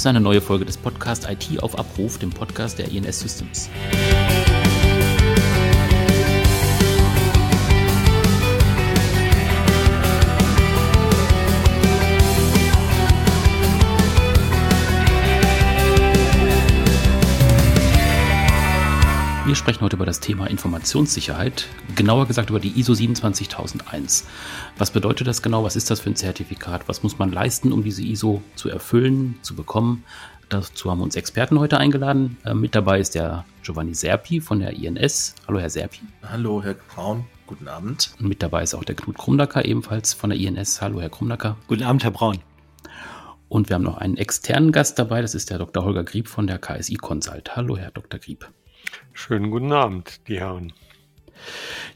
ist eine neue Folge des Podcasts IT auf Abruf, dem Podcast der INS Systems. Wir sprechen heute über das Thema Informationssicherheit, genauer gesagt über die ISO 27001. Was bedeutet das genau? Was ist das für ein Zertifikat? Was muss man leisten, um diese ISO zu erfüllen, zu bekommen? Dazu haben wir uns Experten heute eingeladen. Äh, mit dabei ist der Giovanni Serpi von der INS. Hallo, Herr Serpi. Hallo, Herr Braun. Guten Abend. Und mit dabei ist auch der Knut Krumnacker, ebenfalls von der INS. Hallo, Herr Krumnacker. Guten Abend, Herr Braun. Und wir haben noch einen externen Gast dabei. Das ist der Dr. Holger Grieb von der KSI Consult. Hallo, Herr Dr. Grieb. Schönen guten Abend, die Herren.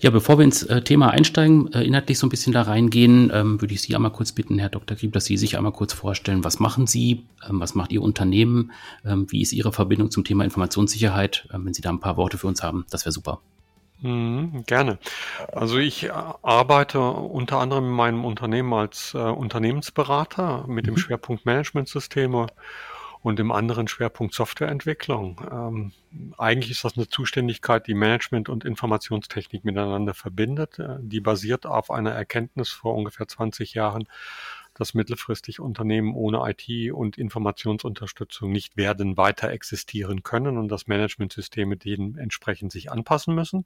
Ja, bevor wir ins äh, Thema einsteigen, äh, inhaltlich so ein bisschen da reingehen, ähm, würde ich Sie einmal kurz bitten, Herr Dr. Grieb, dass Sie sich einmal kurz vorstellen, was machen Sie, ähm, was macht Ihr Unternehmen, ähm, wie ist Ihre Verbindung zum Thema Informationssicherheit? Wenn Sie da ein paar Worte für uns haben, das wäre super. Mhm, gerne. Also ich äh, arbeite unter anderem in meinem Unternehmen als äh, Unternehmensberater mit dem mhm. Schwerpunkt Managementsysteme und im anderen Schwerpunkt Softwareentwicklung. Ähm, eigentlich ist das eine Zuständigkeit, die Management und Informationstechnik miteinander verbindet. Äh, die basiert auf einer Erkenntnis vor ungefähr 20 Jahren, dass mittelfristig Unternehmen ohne IT und Informationsunterstützung nicht werden weiter existieren können und dass Managementsysteme denen entsprechend sich anpassen müssen.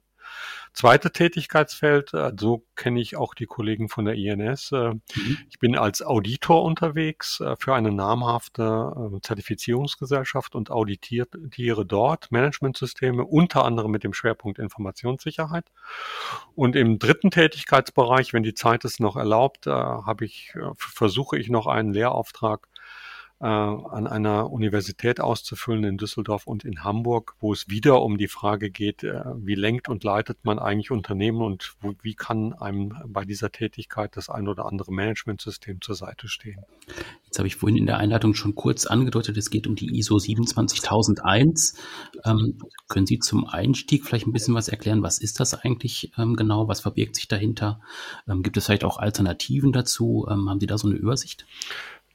Zweite Tätigkeitsfeld, äh, so kenne ich auch die Kollegen von der INS. Äh, mhm. Ich bin als Auditor unterwegs äh, für eine namhafte Zertifizierungsgesellschaft und auditiere dort Managementsysteme, unter anderem mit dem Schwerpunkt Informationssicherheit. Und im dritten Tätigkeitsbereich, wenn die Zeit es noch erlaubt, habe ich, versuche ich noch einen Lehrauftrag äh, an einer Universität auszufüllen in Düsseldorf und in Hamburg, wo es wieder um die Frage geht, äh, wie lenkt und leitet man eigentlich Unternehmen und wo, wie kann einem bei dieser Tätigkeit das ein oder andere Managementsystem zur Seite stehen. Jetzt habe ich vorhin in der Einleitung schon kurz angedeutet, es geht um die ISO 27001. Ähm, können Sie zum Einstieg vielleicht ein bisschen was erklären? Was ist das eigentlich ähm, genau? Was verbirgt sich dahinter? Ähm, gibt es vielleicht auch Alternativen dazu? Ähm, haben Sie da so eine Übersicht?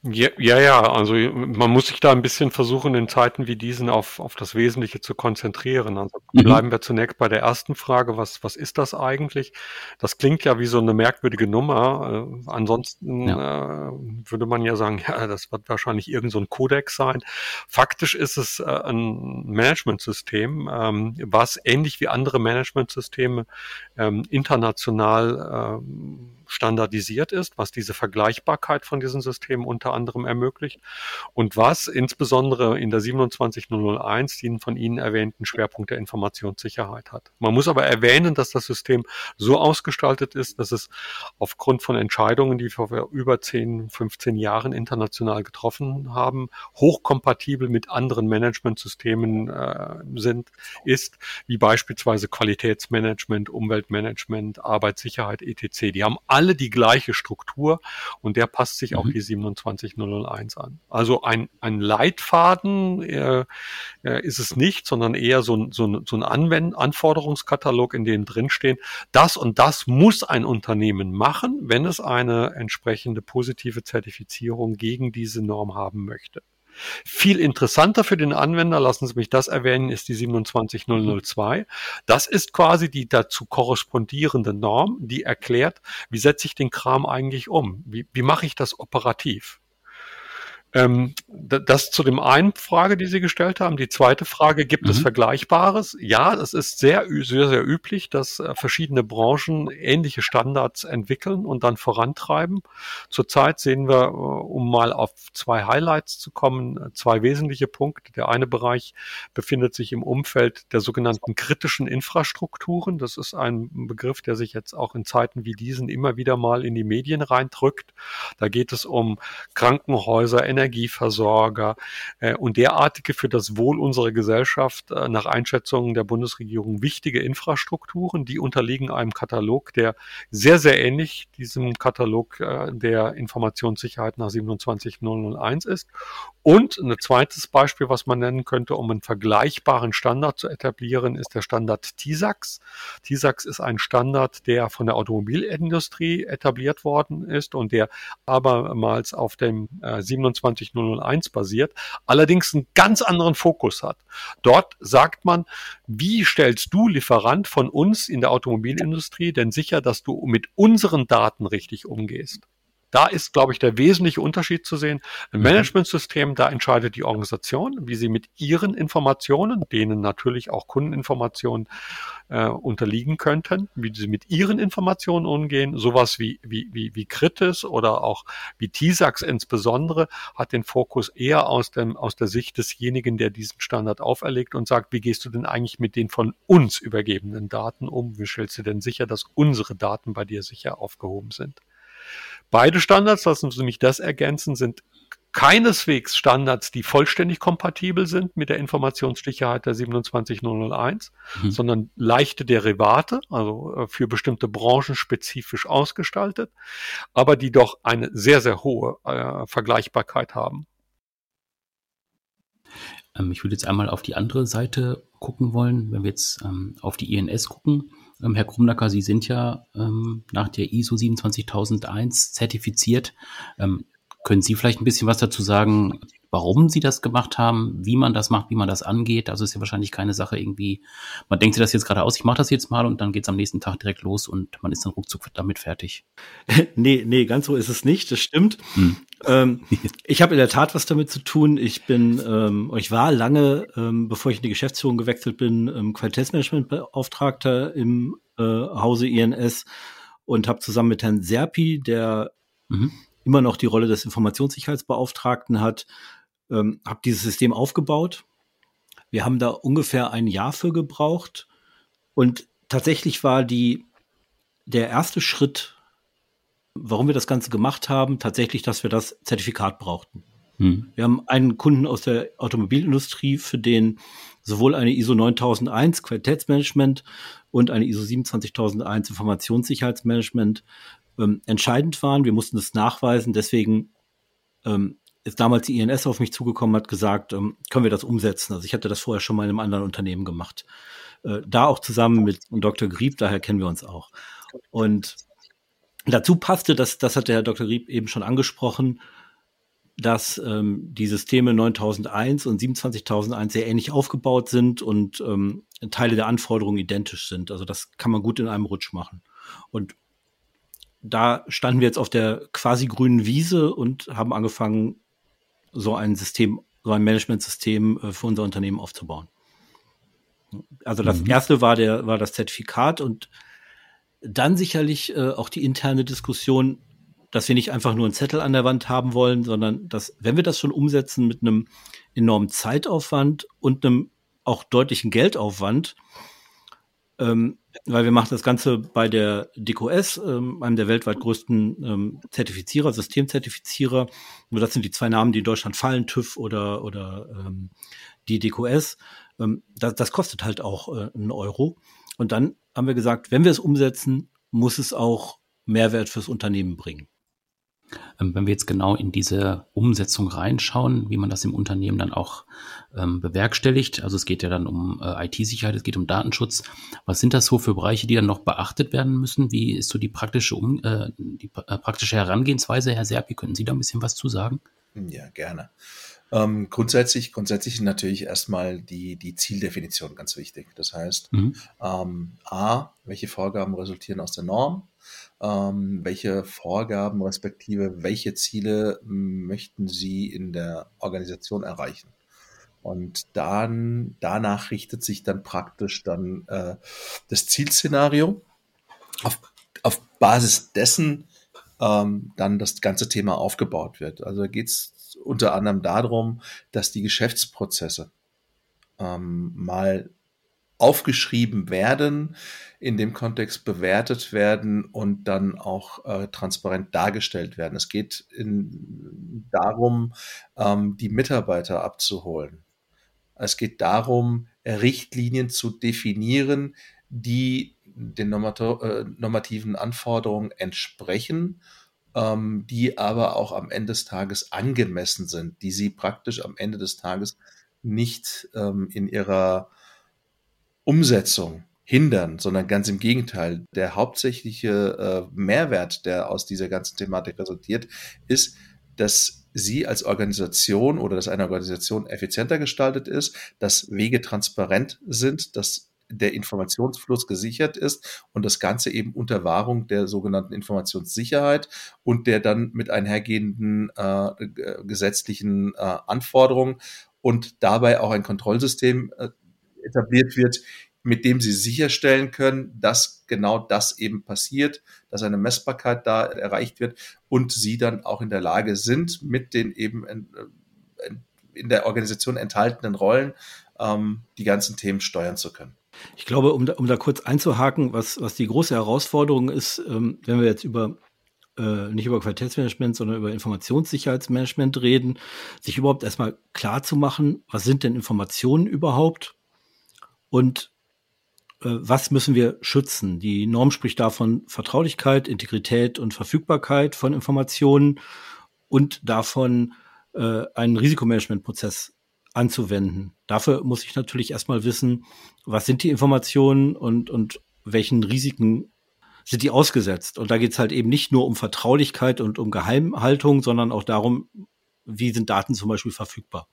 Ja, ja, ja, also man muss sich da ein bisschen versuchen, in Zeiten wie diesen auf, auf das Wesentliche zu konzentrieren. Also mhm. bleiben wir zunächst bei der ersten Frage, was, was ist das eigentlich? Das klingt ja wie so eine merkwürdige Nummer. Äh, ansonsten ja. äh, würde man ja sagen, ja, das wird wahrscheinlich irgend so ein Kodex sein. Faktisch ist es äh, ein Managementsystem, ähm, was ähnlich wie andere Managementsysteme ähm, international ähm, standardisiert ist, was diese Vergleichbarkeit von diesen Systemen unter anderem ermöglicht und was insbesondere in der 27001 den von Ihnen erwähnten Schwerpunkt der Informationssicherheit hat. Man muss aber erwähnen, dass das System so ausgestaltet ist, dass es aufgrund von Entscheidungen, die wir über 10, 15 Jahren international getroffen haben, hochkompatibel mit anderen Managementsystemen äh, sind, ist, wie beispielsweise Qualitätsmanagement, Umweltmanagement, Arbeitssicherheit, etc. Die haben alle alle die gleiche Struktur und der passt sich mhm. auch die 27001 an. Also ein, ein Leitfaden äh, äh, ist es nicht, sondern eher so, so, so ein Anwend Anforderungskatalog, in dem drinstehen, das und das muss ein Unternehmen machen, wenn es eine entsprechende positive Zertifizierung gegen diese Norm haben möchte. Viel interessanter für den Anwender, lassen Sie mich das erwähnen, ist die 27002. Das ist quasi die dazu korrespondierende Norm, die erklärt, wie setze ich den Kram eigentlich um? Wie, wie mache ich das operativ? Ähm, das zu dem einen Frage, die Sie gestellt haben. Die zweite Frage, gibt mhm. es Vergleichbares? Ja, es ist sehr, sehr, sehr üblich, dass äh, verschiedene Branchen ähnliche Standards entwickeln und dann vorantreiben. Zurzeit sehen wir, äh, um mal auf zwei Highlights zu kommen, äh, zwei wesentliche Punkte. Der eine Bereich befindet sich im Umfeld der sogenannten kritischen Infrastrukturen. Das ist ein Begriff, der sich jetzt auch in Zeiten wie diesen immer wieder mal in die Medien reindrückt. Da geht es um Krankenhäuser, Energie Energieversorger äh, und derartige für das Wohl unserer Gesellschaft äh, nach Einschätzungen der Bundesregierung wichtige Infrastrukturen, die unterliegen einem Katalog, der sehr, sehr ähnlich diesem Katalog äh, der Informationssicherheit nach 27001 ist. Und ein zweites Beispiel, was man nennen könnte, um einen vergleichbaren Standard zu etablieren, ist der Standard TISAX. TISAX ist ein Standard, der von der Automobilindustrie etabliert worden ist und der abermals auf dem äh, 27 27001 basiert, allerdings einen ganz anderen Fokus hat. Dort sagt man, wie stellst du Lieferant von uns in der Automobilindustrie denn sicher, dass du mit unseren Daten richtig umgehst? Da ist, glaube ich, der wesentliche Unterschied zu sehen. Ein mhm. Managementsystem, da entscheidet die Organisation, wie sie mit ihren Informationen, denen natürlich auch Kundeninformationen äh, unterliegen könnten, wie sie mit ihren Informationen umgehen. Sowas wie, wie, wie, wie Kritis oder auch wie TISAX insbesondere hat den Fokus eher aus, dem, aus der Sicht desjenigen, der diesen Standard auferlegt und sagt, wie gehst du denn eigentlich mit den von uns übergebenen Daten um? Wie stellst du denn sicher, dass unsere Daten bei dir sicher aufgehoben sind? Beide Standards, lassen Sie mich das ergänzen, sind keineswegs Standards, die vollständig kompatibel sind mit der Informationssicherheit der 27001, mhm. sondern leichte Derivate, also äh, für bestimmte Branchen spezifisch ausgestaltet, aber die doch eine sehr, sehr hohe äh, Vergleichbarkeit haben. Ähm, ich würde jetzt einmal auf die andere Seite gucken wollen, wenn wir jetzt ähm, auf die INS gucken. Ähm, Herr Krumnacker, Sie sind ja ähm, nach der ISO 27001 zertifiziert. Ähm, können Sie vielleicht ein bisschen was dazu sagen, warum Sie das gemacht haben, wie man das macht, wie man das angeht? Also ist ja wahrscheinlich keine Sache irgendwie, man denkt sich das jetzt gerade aus, ich mache das jetzt mal und dann geht es am nächsten Tag direkt los und man ist dann ruckzuck damit fertig. nee, nee, ganz so ist es nicht, das stimmt. Hm. Ähm, ich habe in der Tat was damit zu tun. Ich bin, ähm, ich war lange, ähm, bevor ich in die Geschäftsführung gewechselt bin, ähm, Qualitätsmanagementbeauftragter im äh, Hause INS und habe zusammen mit Herrn Serpi, der mhm immer noch die Rolle des Informationssicherheitsbeauftragten hat, ähm, habe dieses System aufgebaut. Wir haben da ungefähr ein Jahr für gebraucht und tatsächlich war die der erste Schritt, warum wir das Ganze gemacht haben, tatsächlich, dass wir das Zertifikat brauchten. Hm. Wir haben einen Kunden aus der Automobilindustrie, für den sowohl eine ISO 9001 Qualitätsmanagement und eine ISO 27001 Informationssicherheitsmanagement ähm, entscheidend waren. Wir mussten es nachweisen. Deswegen ähm, ist damals die INS auf mich zugekommen, hat gesagt, ähm, können wir das umsetzen? Also ich hatte das vorher schon mal in einem anderen Unternehmen gemacht. Äh, da auch zusammen mit Dr. Grieb, daher kennen wir uns auch. Und dazu passte, das, das hat der Herr Dr. Grieb eben schon angesprochen, dass ähm, die Systeme 9001 und 27001 sehr ähnlich aufgebaut sind und ähm, Teile der Anforderungen identisch sind. Also das kann man gut in einem Rutsch machen. Und da standen wir jetzt auf der quasi grünen Wiese und haben angefangen, so ein System, so ein Managementsystem äh, für unser Unternehmen aufzubauen. Also das mhm. erste war der, war das Zertifikat und dann sicherlich äh, auch die interne Diskussion, dass wir nicht einfach nur einen Zettel an der Wand haben wollen, sondern dass, wenn wir das schon umsetzen mit einem enormen Zeitaufwand und einem auch deutlichen Geldaufwand, ähm, weil wir machen das Ganze bei der DQS, ähm, einem der weltweit größten ähm, Zertifizierer, Systemzertifizierer. Nur das sind die zwei Namen, die in Deutschland fallen, TÜV oder, oder ähm, die DQS. Ähm, das, das kostet halt auch äh, einen Euro. Und dann haben wir gesagt, wenn wir es umsetzen, muss es auch Mehrwert fürs Unternehmen bringen. Ähm, wenn wir jetzt genau in diese Umsetzung reinschauen, wie man das im Unternehmen dann auch ähm, bewerkstelligt, also es geht ja dann um äh, IT-Sicherheit, es geht um Datenschutz. Was sind das so für Bereiche, die dann noch beachtet werden müssen? Wie ist so die praktische, um, äh, die äh, praktische Herangehensweise, Herr Serpi? Könnten Sie da ein bisschen was zu sagen? Ja, gerne. Ähm, grundsätzlich, grundsätzlich natürlich erstmal die, die Zieldefinition ganz wichtig. Das heißt, mhm. ähm, A, welche Vorgaben resultieren aus der Norm? Ähm, welche Vorgaben respektive welche Ziele möchten Sie in der Organisation erreichen? Und dann, danach richtet sich dann praktisch dann äh, das Zielszenario. Auf, auf Basis dessen ähm, dann das ganze Thema aufgebaut wird. Also geht es unter anderem darum, dass die Geschäftsprozesse ähm, mal aufgeschrieben werden, in dem Kontext bewertet werden und dann auch äh, transparent dargestellt werden. Es geht in, darum, ähm, die Mitarbeiter abzuholen. Es geht darum, Richtlinien zu definieren, die den äh, normativen Anforderungen entsprechen, ähm, die aber auch am Ende des Tages angemessen sind, die sie praktisch am Ende des Tages nicht ähm, in ihrer Umsetzung hindern, sondern ganz im Gegenteil. Der hauptsächliche äh, Mehrwert, der aus dieser ganzen Thematik resultiert, ist, dass Sie als Organisation oder dass eine Organisation effizienter gestaltet ist, dass Wege transparent sind, dass der Informationsfluss gesichert ist und das Ganze eben unter Wahrung der sogenannten Informationssicherheit und der dann mit einhergehenden äh, gesetzlichen äh, Anforderungen und dabei auch ein Kontrollsystem äh, etabliert wird, mit dem sie sicherstellen können, dass genau das eben passiert, dass eine Messbarkeit da erreicht wird und sie dann auch in der Lage sind, mit den eben in, äh, in der Organisation enthaltenen Rollen ähm, die ganzen Themen steuern zu können. Ich glaube, um da, um da kurz einzuhaken, was, was die große Herausforderung ist, ähm, wenn wir jetzt über äh, nicht über Qualitätsmanagement, sondern über Informationssicherheitsmanagement reden, sich überhaupt erstmal klar zu machen, was sind denn Informationen überhaupt und äh, was müssen wir schützen? Die Norm spricht davon Vertraulichkeit, Integrität und Verfügbarkeit von Informationen und davon äh, einen Risikomanagementprozess anzuwenden. Dafür muss ich natürlich erstmal wissen, was sind die Informationen und, und welchen Risiken sind die ausgesetzt. Und da geht es halt eben nicht nur um Vertraulichkeit und um Geheimhaltung, sondern auch darum, wie sind Daten zum Beispiel verfügbar.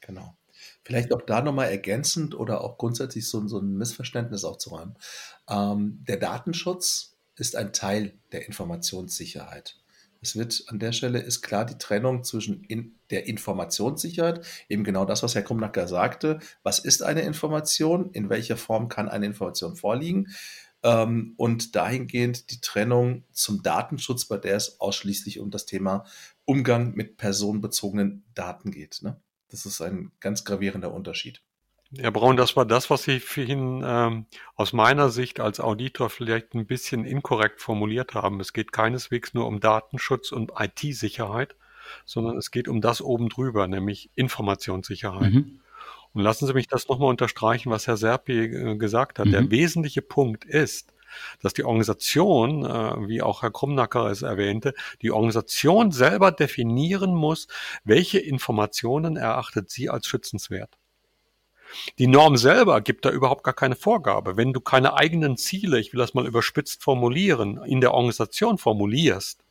Genau. Vielleicht auch da nochmal ergänzend oder auch grundsätzlich so, so ein Missverständnis aufzuräumen. Ähm, der Datenschutz ist ein Teil der Informationssicherheit. Es wird an der Stelle ist klar die Trennung zwischen in der Informationssicherheit, eben genau das, was Herr Krumnacker sagte. Was ist eine Information? In welcher Form kann eine Information vorliegen? Ähm, und dahingehend die Trennung zum Datenschutz, bei der es ausschließlich um das Thema Umgang mit personenbezogenen Daten geht. Ne? Das ist ein ganz gravierender Unterschied. Herr Braun, das war das, was Sie vorhin ähm, aus meiner Sicht als Auditor vielleicht ein bisschen inkorrekt formuliert haben. Es geht keineswegs nur um Datenschutz und IT-Sicherheit, sondern es geht um das oben drüber, nämlich Informationssicherheit. Mhm. Und lassen Sie mich das nochmal unterstreichen, was Herr Serpi äh, gesagt hat. Mhm. Der wesentliche Punkt ist, dass die Organisation, äh, wie auch Herr Krumnacker es erwähnte, die Organisation selber definieren muss, welche Informationen erachtet sie als schützenswert. Die Norm selber gibt da überhaupt gar keine Vorgabe. Wenn du keine eigenen Ziele, ich will das mal überspitzt formulieren, in der Organisation formulierst,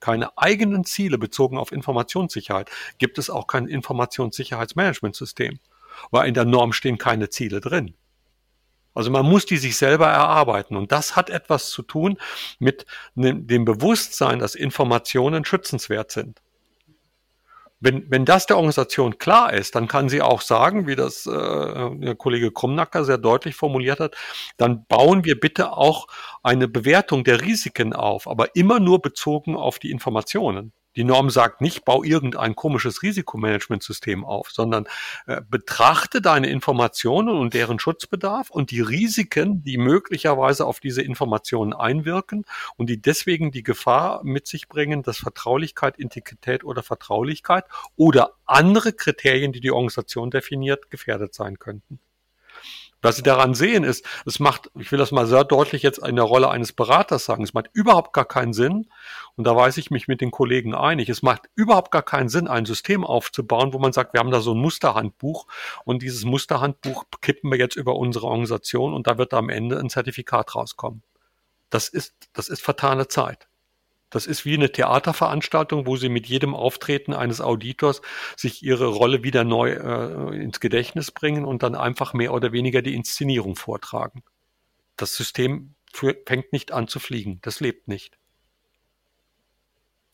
keine eigenen Ziele bezogen auf Informationssicherheit, gibt es auch kein Informationssicherheitsmanagementsystem, weil in der Norm stehen keine Ziele drin. Also man muss die sich selber erarbeiten. Und das hat etwas zu tun mit ne, dem Bewusstsein, dass Informationen schützenswert sind. Wenn, wenn das der Organisation klar ist, dann kann sie auch sagen, wie das äh, der Kollege Krumnacker sehr deutlich formuliert hat, dann bauen wir bitte auch eine Bewertung der Risiken auf, aber immer nur bezogen auf die Informationen. Die Norm sagt nicht, bau irgendein komisches Risikomanagementsystem auf, sondern äh, betrachte deine Informationen und deren Schutzbedarf und die Risiken, die möglicherweise auf diese Informationen einwirken und die deswegen die Gefahr mit sich bringen, dass Vertraulichkeit, Integrität oder Vertraulichkeit oder andere Kriterien, die die Organisation definiert, gefährdet sein könnten. Was Sie daran sehen ist, es macht, ich will das mal sehr deutlich jetzt in der Rolle eines Beraters sagen, es macht überhaupt gar keinen Sinn, und da weiß ich mich mit den Kollegen einig, es macht überhaupt gar keinen Sinn, ein System aufzubauen, wo man sagt, wir haben da so ein Musterhandbuch und dieses Musterhandbuch kippen wir jetzt über unsere Organisation und da wird am Ende ein Zertifikat rauskommen. Das ist, das ist vertane Zeit. Das ist wie eine Theaterveranstaltung, wo sie mit jedem Auftreten eines Auditors sich ihre Rolle wieder neu äh, ins Gedächtnis bringen und dann einfach mehr oder weniger die Inszenierung vortragen. Das System fängt nicht an zu fliegen. Das lebt nicht.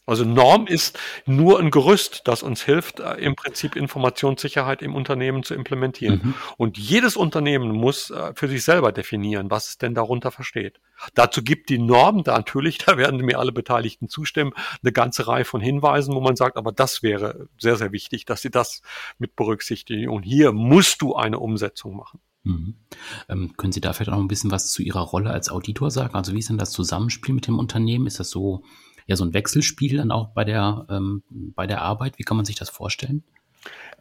Also Norm ist nur ein Gerüst, das uns hilft, äh, im Prinzip Informationssicherheit im Unternehmen zu implementieren. Mhm. Und jedes Unternehmen muss äh, für sich selber definieren, was es denn darunter versteht. Dazu gibt die Norm da natürlich, da werden mir alle Beteiligten zustimmen, eine ganze Reihe von Hinweisen, wo man sagt, aber das wäre sehr, sehr wichtig, dass Sie das mit berücksichtigen. Und hier musst du eine Umsetzung machen. Mhm. Ähm, können Sie da vielleicht auch noch ein bisschen was zu Ihrer Rolle als Auditor sagen? Also wie ist denn das Zusammenspiel mit dem Unternehmen? Ist das so ja so ein Wechselspiel dann auch bei der, ähm, bei der Arbeit? Wie kann man sich das vorstellen?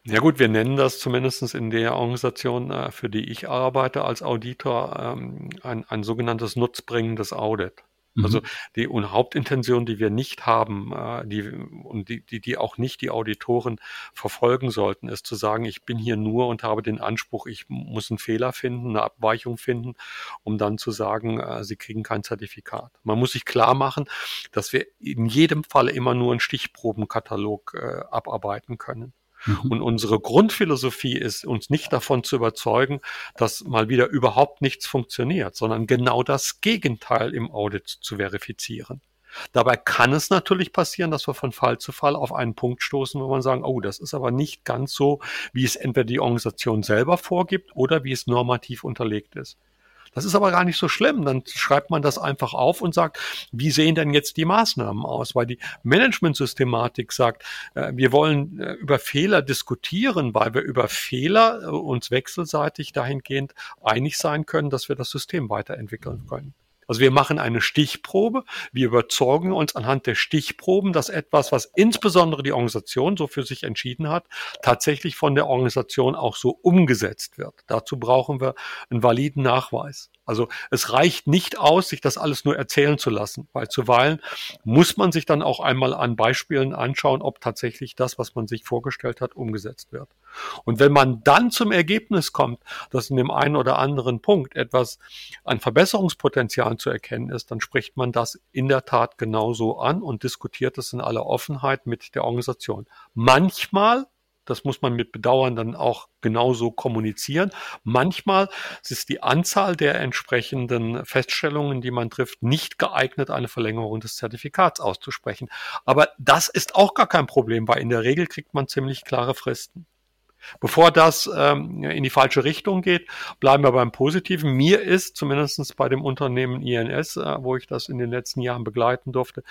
Ja gut, wir nennen das zumindest in der Organisation, äh, für die ich arbeite als Auditor, ähm, ein, ein sogenanntes nutzbringendes Audit. Mhm. Also die und Hauptintention, die wir nicht haben, äh, die und die, die, die auch nicht die Auditoren verfolgen sollten, ist zu sagen, ich bin hier nur und habe den Anspruch, ich muss einen Fehler finden, eine Abweichung finden, um dann zu sagen, äh, sie kriegen kein Zertifikat. Man muss sich klar machen, dass wir in jedem Fall immer nur einen Stichprobenkatalog äh, abarbeiten können. Mhm. Und unsere Grundphilosophie ist, uns nicht davon zu überzeugen, dass mal wieder überhaupt nichts funktioniert, sondern genau das Gegenteil im Audit zu verifizieren. Dabei kann es natürlich passieren, dass wir von Fall zu Fall auf einen Punkt stoßen, wo man sagen, oh, das ist aber nicht ganz so, wie es entweder die Organisation selber vorgibt oder wie es normativ unterlegt ist. Das ist aber gar nicht so schlimm. Dann schreibt man das einfach auf und sagt, wie sehen denn jetzt die Maßnahmen aus? Weil die Management-Systematik sagt, äh, wir wollen äh, über Fehler diskutieren, weil wir über Fehler äh, uns wechselseitig dahingehend einig sein können, dass wir das System weiterentwickeln können. Also wir machen eine Stichprobe, wir überzeugen uns anhand der Stichproben, dass etwas, was insbesondere die Organisation so für sich entschieden hat, tatsächlich von der Organisation auch so umgesetzt wird. Dazu brauchen wir einen validen Nachweis. Also es reicht nicht aus, sich das alles nur erzählen zu lassen, weil zuweilen muss man sich dann auch einmal an Beispielen anschauen, ob tatsächlich das, was man sich vorgestellt hat, umgesetzt wird. Und wenn man dann zum Ergebnis kommt, dass in dem einen oder anderen Punkt etwas an Verbesserungspotenzial zu erkennen ist, dann spricht man das in der Tat genauso an und diskutiert es in aller Offenheit mit der Organisation. Manchmal das muss man mit Bedauern dann auch genauso kommunizieren. Manchmal ist die Anzahl der entsprechenden Feststellungen, die man trifft, nicht geeignet, eine Verlängerung des Zertifikats auszusprechen. Aber das ist auch gar kein Problem, weil in der Regel kriegt man ziemlich klare Fristen. Bevor das ähm, in die falsche Richtung geht, bleiben wir beim Positiven. Mir ist zumindest bei dem Unternehmen INS, äh, wo ich das in den letzten Jahren begleiten durfte,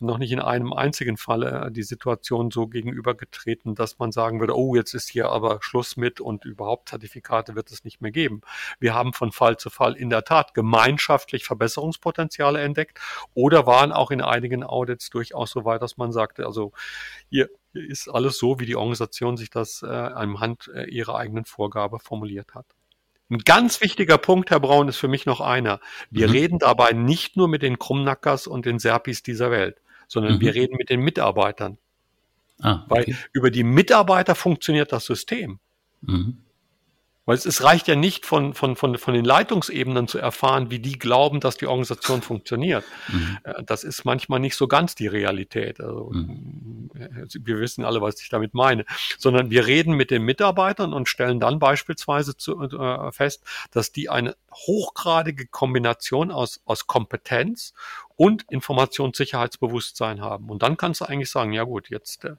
noch nicht in einem einzigen Falle äh, die Situation so gegenübergetreten, dass man sagen würde, oh, jetzt ist hier aber Schluss mit und überhaupt Zertifikate wird es nicht mehr geben. Wir haben von Fall zu Fall in der Tat gemeinschaftlich Verbesserungspotenziale entdeckt oder waren auch in einigen Audits durchaus so weit, dass man sagte, also hier ist alles so, wie die Organisation sich das äh, anhand äh, ihrer eigenen Vorgabe formuliert hat. Ein ganz wichtiger Punkt, Herr Braun, ist für mich noch einer. Wir mhm. reden dabei nicht nur mit den Krummnackers und den Serpis dieser Welt, sondern mhm. wir reden mit den Mitarbeitern. Ah, okay. Weil über die Mitarbeiter funktioniert das System. Mhm. Weil es, es reicht ja nicht von, von, von, von den Leitungsebenen zu erfahren, wie die glauben, dass die Organisation funktioniert. Mhm. Äh, das ist manchmal nicht so ganz die Realität. Also, mhm. Äh, wir wissen alle, was ich damit meine. Sondern wir reden mit den Mitarbeitern und stellen dann beispielsweise zu, äh, fest, dass die eine hochgradige Kombination aus, aus Kompetenz und Informationssicherheitsbewusstsein haben. Und dann kannst du eigentlich sagen, ja gut, jetzt äh,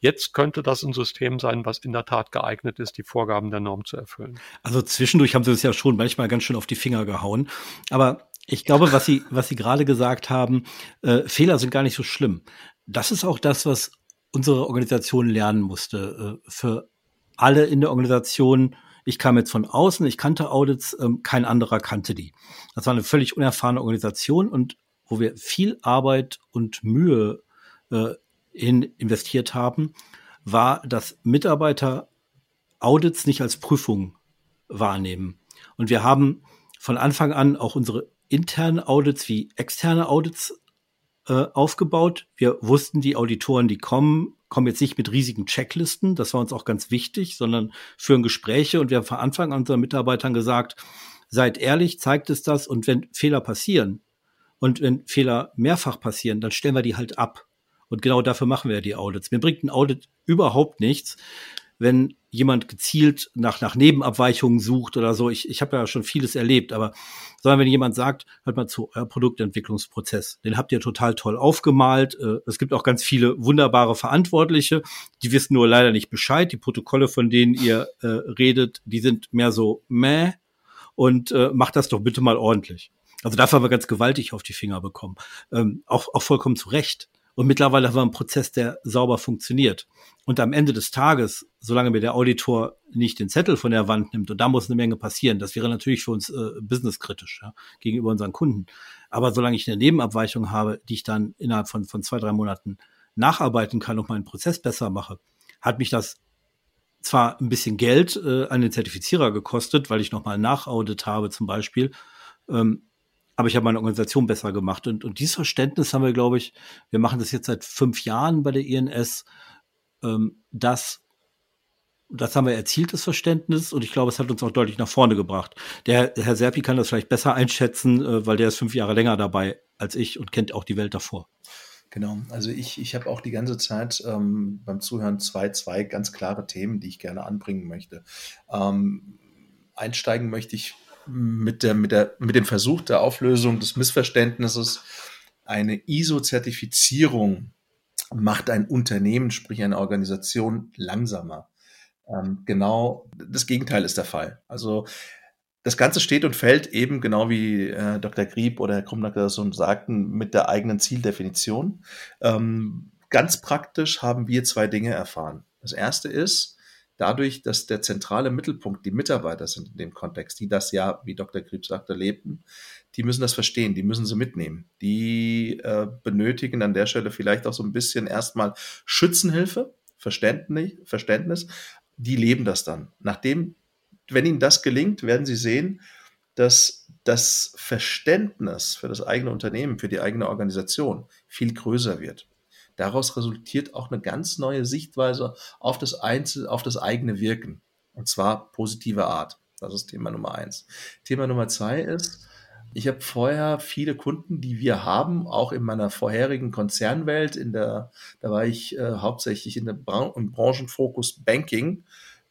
Jetzt könnte das ein System sein, was in der Tat geeignet ist, die Vorgaben der Norm zu erfüllen. Also zwischendurch haben Sie es ja schon manchmal ganz schön auf die Finger gehauen. Aber ich glaube, was Sie, was Sie gerade gesagt haben, äh, Fehler sind gar nicht so schlimm. Das ist auch das, was unsere Organisation lernen musste. Äh, für alle in der Organisation, ich kam jetzt von außen, ich kannte Audits, ähm, kein anderer kannte die. Das war eine völlig unerfahrene Organisation und wo wir viel Arbeit und Mühe äh, hin investiert haben, war, dass Mitarbeiter Audits nicht als Prüfung wahrnehmen. Und wir haben von Anfang an auch unsere internen Audits wie externe Audits äh, aufgebaut. Wir wussten, die Auditoren, die kommen, kommen jetzt nicht mit riesigen Checklisten, das war uns auch ganz wichtig, sondern führen Gespräche und wir haben von Anfang an unseren Mitarbeitern gesagt, seid ehrlich, zeigt es das und wenn Fehler passieren und wenn Fehler mehrfach passieren, dann stellen wir die halt ab. Und genau dafür machen wir die Audits. Mir bringt ein Audit überhaupt nichts, wenn jemand gezielt nach, nach Nebenabweichungen sucht oder so. Ich, ich habe ja schon vieles erlebt, aber sondern wenn jemand sagt, hört mal zu, euer Produktentwicklungsprozess, den habt ihr total toll aufgemalt. Äh, es gibt auch ganz viele wunderbare Verantwortliche, die wissen nur leider nicht Bescheid. Die Protokolle, von denen ihr äh, redet, die sind mehr so meh und äh, macht das doch bitte mal ordentlich. Also dafür haben wir ganz gewaltig auf die Finger bekommen. Ähm, auch, auch vollkommen zu Recht. Und mittlerweile haben wir einen Prozess, der sauber funktioniert. Und am Ende des Tages, solange mir der Auditor nicht den Zettel von der Wand nimmt, und da muss eine Menge passieren, das wäre natürlich für uns äh, businesskritisch ja, gegenüber unseren Kunden. Aber solange ich eine Nebenabweichung habe, die ich dann innerhalb von, von zwei, drei Monaten nacharbeiten kann und meinen Prozess besser mache, hat mich das zwar ein bisschen Geld äh, an den Zertifizierer gekostet, weil ich nochmal Nachaudit habe zum Beispiel, ähm, aber ich habe meine Organisation besser gemacht. Und, und dieses Verständnis haben wir, glaube ich, wir machen das jetzt seit fünf Jahren bei der INS, ähm, dass das haben wir erzielt, das Verständnis, und ich glaube, es hat uns auch deutlich nach vorne gebracht. Der Herr Serpi kann das vielleicht besser einschätzen, äh, weil der ist fünf Jahre länger dabei als ich und kennt auch die Welt davor. Genau, also ich, ich habe auch die ganze Zeit ähm, beim Zuhören zwei, zwei ganz klare Themen, die ich gerne anbringen möchte. Ähm, einsteigen möchte ich mit, der, mit, der, mit dem Versuch der Auflösung des Missverständnisses. Eine ISO-Zertifizierung macht ein Unternehmen, sprich eine Organisation, langsamer. Ähm, genau das Gegenteil ist der Fall. Also das Ganze steht und fällt eben genau wie äh, Dr. Grieb oder Herr Krumnacker so sagten, mit der eigenen Zieldefinition. Ähm, ganz praktisch haben wir zwei Dinge erfahren. Das erste ist, dadurch, dass der zentrale Mittelpunkt die Mitarbeiter sind in dem Kontext, die das ja, wie Dr. Grieb sagte, lebten, die müssen das verstehen, die müssen sie mitnehmen. Die äh, benötigen an der Stelle vielleicht auch so ein bisschen erstmal Schützenhilfe, Verständnis, Verständnis. Die leben das dann. Nachdem wenn Ihnen das gelingt, werden Sie sehen, dass das Verständnis für das eigene Unternehmen, für die eigene Organisation viel größer wird. Daraus resultiert auch eine ganz neue Sichtweise auf das Einzel, auf das eigene Wirken. Und zwar positive Art. Das ist Thema Nummer eins. Thema Nummer zwei ist, ich habe vorher viele Kunden, die wir haben, auch in meiner vorherigen Konzernwelt, in der, da war ich äh, hauptsächlich in der Bran im Branchenfokus Banking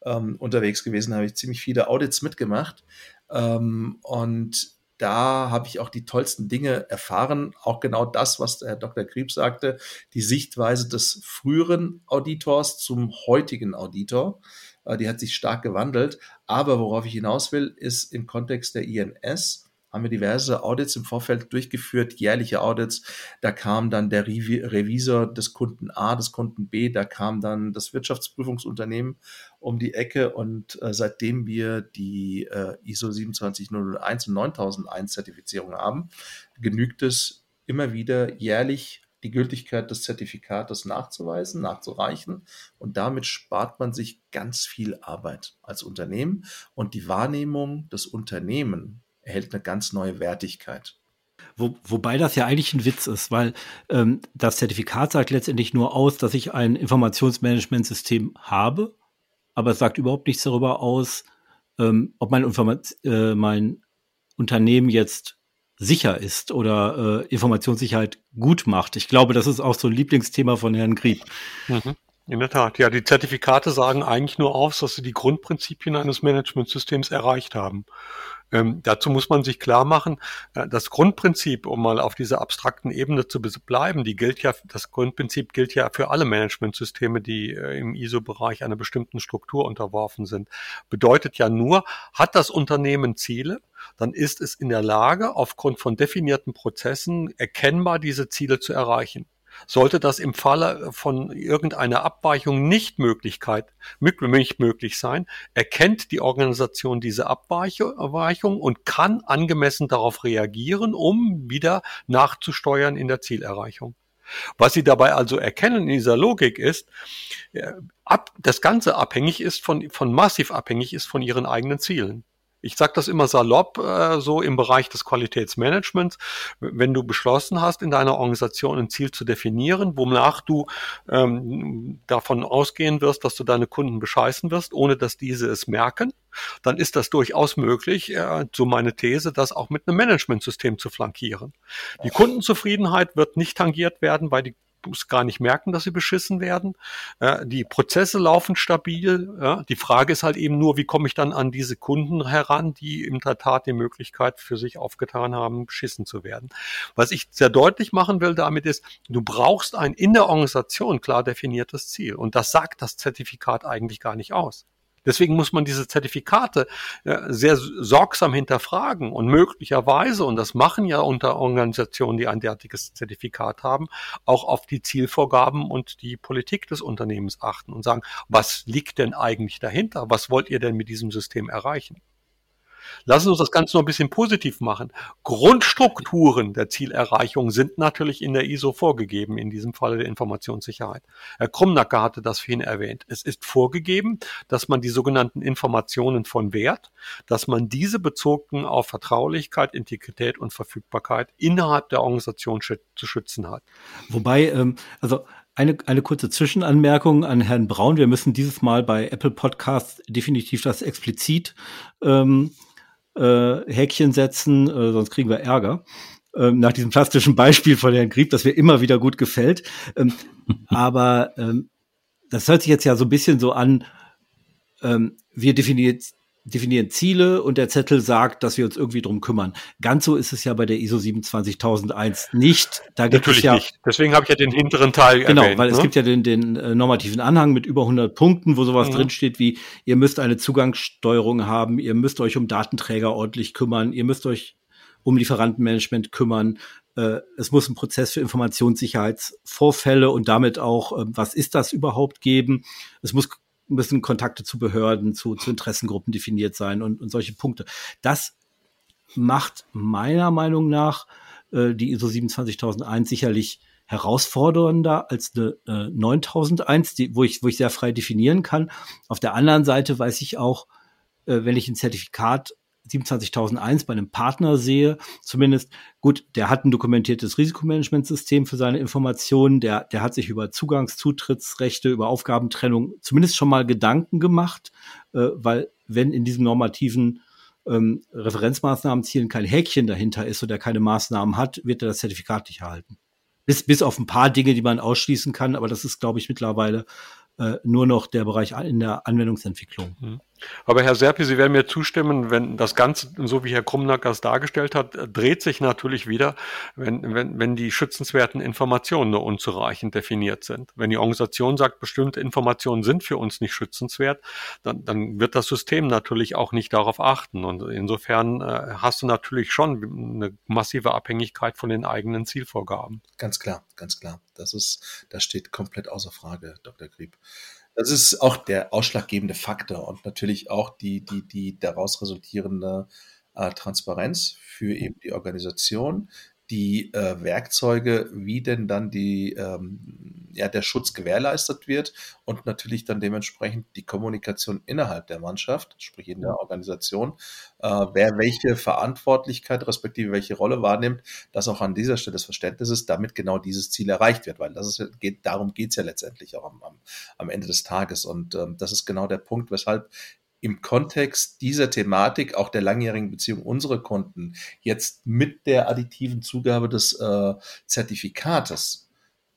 ähm, unterwegs gewesen, habe ich ziemlich viele Audits mitgemacht. Ähm, und da habe ich auch die tollsten Dinge erfahren. Auch genau das, was der Herr Dr. Krieb sagte, die Sichtweise des früheren Auditors zum heutigen Auditor. Äh, die hat sich stark gewandelt. Aber worauf ich hinaus will, ist im Kontext der INS haben wir diverse Audits im Vorfeld durchgeführt, jährliche Audits. Da kam dann der Revisor des Kunden A, des Kunden B, da kam dann das Wirtschaftsprüfungsunternehmen um die Ecke und äh, seitdem wir die äh, ISO 27001 und 9001 Zertifizierung haben, genügt es immer wieder jährlich die Gültigkeit des Zertifikates nachzuweisen, nachzureichen. Und damit spart man sich ganz viel Arbeit als Unternehmen. Und die Wahrnehmung des Unternehmens erhält eine ganz neue Wertigkeit. Wo, wobei das ja eigentlich ein Witz ist, weil ähm, das Zertifikat sagt letztendlich nur aus, dass ich ein Informationsmanagementsystem habe, aber es sagt überhaupt nichts darüber aus, ähm, ob mein, äh, mein Unternehmen jetzt sicher ist oder äh, Informationssicherheit gut macht. Ich glaube, das ist auch so ein Lieblingsthema von Herrn Grieb. Mhm. In der Tat, ja, die Zertifikate sagen eigentlich nur aus, dass sie die Grundprinzipien eines Managementsystems erreicht haben. Ähm, dazu muss man sich klar machen, äh, das Grundprinzip, um mal auf dieser abstrakten Ebene zu bleiben, die gilt ja, das Grundprinzip gilt ja für alle Managementsysteme, die äh, im ISO-Bereich einer bestimmten Struktur unterworfen sind. Bedeutet ja nur, hat das Unternehmen Ziele, dann ist es in der Lage, aufgrund von definierten Prozessen erkennbar diese Ziele zu erreichen. Sollte das im Falle von irgendeiner Abweichung nicht Möglichkeit, nicht möglich sein, erkennt die Organisation diese Abweichung und kann angemessen darauf reagieren, um wieder nachzusteuern in der Zielerreichung. Was Sie dabei also erkennen in dieser Logik ist, äh, das Ganze abhängig ist von, von massiv abhängig ist von Ihren eigenen Zielen. Ich sage das immer salopp, äh, so im Bereich des Qualitätsmanagements. Wenn du beschlossen hast, in deiner Organisation ein Ziel zu definieren, wonach du ähm, davon ausgehen wirst, dass du deine Kunden bescheißen wirst, ohne dass diese es merken, dann ist das durchaus möglich, äh, so meine These, das auch mit einem Managementsystem zu flankieren. Die Kundenzufriedenheit wird nicht tangiert werden, weil die es gar nicht merken, dass sie beschissen werden. Ja, die Prozesse laufen stabil. Ja, die Frage ist halt eben nur, wie komme ich dann an diese Kunden heran, die in der Tat die Möglichkeit für sich aufgetan haben, beschissen zu werden. Was ich sehr deutlich machen will damit ist, du brauchst ein in der Organisation klar definiertes Ziel. Und das sagt das Zertifikat eigentlich gar nicht aus. Deswegen muss man diese Zertifikate äh, sehr sorgsam hinterfragen und möglicherweise, und das machen ja unter Organisationen, die ein derartiges Zertifikat haben, auch auf die Zielvorgaben und die Politik des Unternehmens achten und sagen, was liegt denn eigentlich dahinter? Was wollt ihr denn mit diesem System erreichen? Lassen Sie uns das Ganze noch ein bisschen positiv machen. Grundstrukturen der Zielerreichung sind natürlich in der ISO vorgegeben, in diesem Falle der Informationssicherheit. Herr Krumnacker hatte das vorhin erwähnt. Es ist vorgegeben, dass man die sogenannten Informationen von Wert, dass man diese bezogen auf Vertraulichkeit, Integrität und Verfügbarkeit innerhalb der Organisation zu schützen hat. Wobei, ähm, also eine, eine kurze Zwischenanmerkung an Herrn Braun. Wir müssen dieses Mal bei Apple Podcasts definitiv das explizit ähm, äh, Häkchen setzen, äh, sonst kriegen wir Ärger. Ähm, nach diesem plastischen Beispiel von Herrn Grieb, das mir immer wieder gut gefällt. Ähm, aber ähm, das hört sich jetzt ja so ein bisschen so an, ähm, wir definieren definieren Ziele und der Zettel sagt, dass wir uns irgendwie drum kümmern. Ganz so ist es ja bei der ISO 27001 nicht. Da gibt Natürlich es ja, nicht. Deswegen habe ich ja den hinteren Teil Genau, erwähnt, weil ne? es gibt ja den, den äh, normativen Anhang mit über 100 Punkten, wo sowas mhm. drinsteht wie, ihr müsst eine Zugangssteuerung haben, ihr müsst euch um Datenträger ordentlich kümmern, ihr müsst euch um Lieferantenmanagement kümmern, äh, es muss einen Prozess für Informationssicherheitsvorfälle und damit auch, äh, was ist das überhaupt geben. Es muss müssen Kontakte zu Behörden, zu, zu Interessengruppen definiert sein und, und solche Punkte. Das macht meiner Meinung nach äh, die ISO 27001 sicherlich herausfordernder als eine äh, 9001, die, wo ich wo ich sehr frei definieren kann. Auf der anderen Seite weiß ich auch, äh, wenn ich ein Zertifikat 27001 bei einem Partner sehe, zumindest gut, der hat ein dokumentiertes Risikomanagementsystem für seine Informationen, der, der hat sich über Zugangszutrittsrechte, über Aufgabentrennung zumindest schon mal Gedanken gemacht, äh, weil wenn in diesem normativen ähm, Referenzmaßnahmenzielen kein Häkchen dahinter ist oder keine Maßnahmen hat, wird er das Zertifikat nicht erhalten. Bis, bis auf ein paar Dinge, die man ausschließen kann, aber das ist, glaube ich, mittlerweile äh, nur noch der Bereich in der Anwendungsentwicklung. Mhm. Aber Herr Serpi, Sie werden mir zustimmen, wenn das Ganze, so wie Herr Krumnacker es dargestellt hat, dreht sich natürlich wieder, wenn, wenn, wenn die schützenswerten Informationen nur unzureichend definiert sind. Wenn die Organisation sagt, bestimmte Informationen sind für uns nicht schützenswert, dann, dann wird das System natürlich auch nicht darauf achten. Und insofern äh, hast du natürlich schon eine massive Abhängigkeit von den eigenen Zielvorgaben. Ganz klar, ganz klar. Das ist, das steht komplett außer Frage, Dr. Grieb. Das ist auch der ausschlaggebende Faktor und natürlich auch die, die, die daraus resultierende äh, Transparenz für eben die Organisation, die äh, Werkzeuge, wie denn dann die, ähm, ja, der Schutz gewährleistet wird und natürlich dann dementsprechend die Kommunikation innerhalb der Mannschaft, sprich in der Organisation, äh, wer welche Verantwortlichkeit respektive welche Rolle wahrnimmt, dass auch an dieser Stelle das Verständnis ist, damit genau dieses Ziel erreicht wird, weil das ist, geht, darum geht's ja letztendlich auch am, am, am Ende des Tages. Und ähm, das ist genau der Punkt, weshalb im Kontext dieser Thematik, auch der langjährigen Beziehung unserer Kunden, jetzt mit der additiven Zugabe des äh, Zertifikates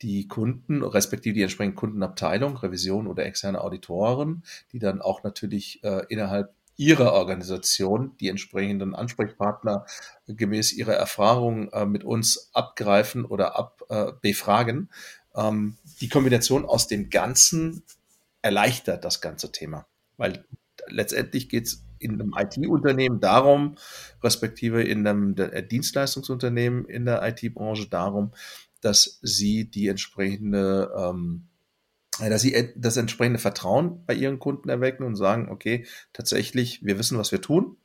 die Kunden, respektive die entsprechende Kundenabteilung, Revision oder externe Auditoren, die dann auch natürlich äh, innerhalb ihrer Organisation die entsprechenden Ansprechpartner gemäß ihrer Erfahrung äh, mit uns abgreifen oder ab, äh, befragen. Ähm, die Kombination aus dem Ganzen erleichtert das ganze Thema, weil letztendlich geht es in einem IT-Unternehmen darum, respektive in einem Dienstleistungsunternehmen in der IT-Branche darum, dass sie die entsprechende, ähm, dass sie das entsprechende Vertrauen bei ihren Kunden erwecken und sagen, okay, tatsächlich, wir wissen, was wir tun.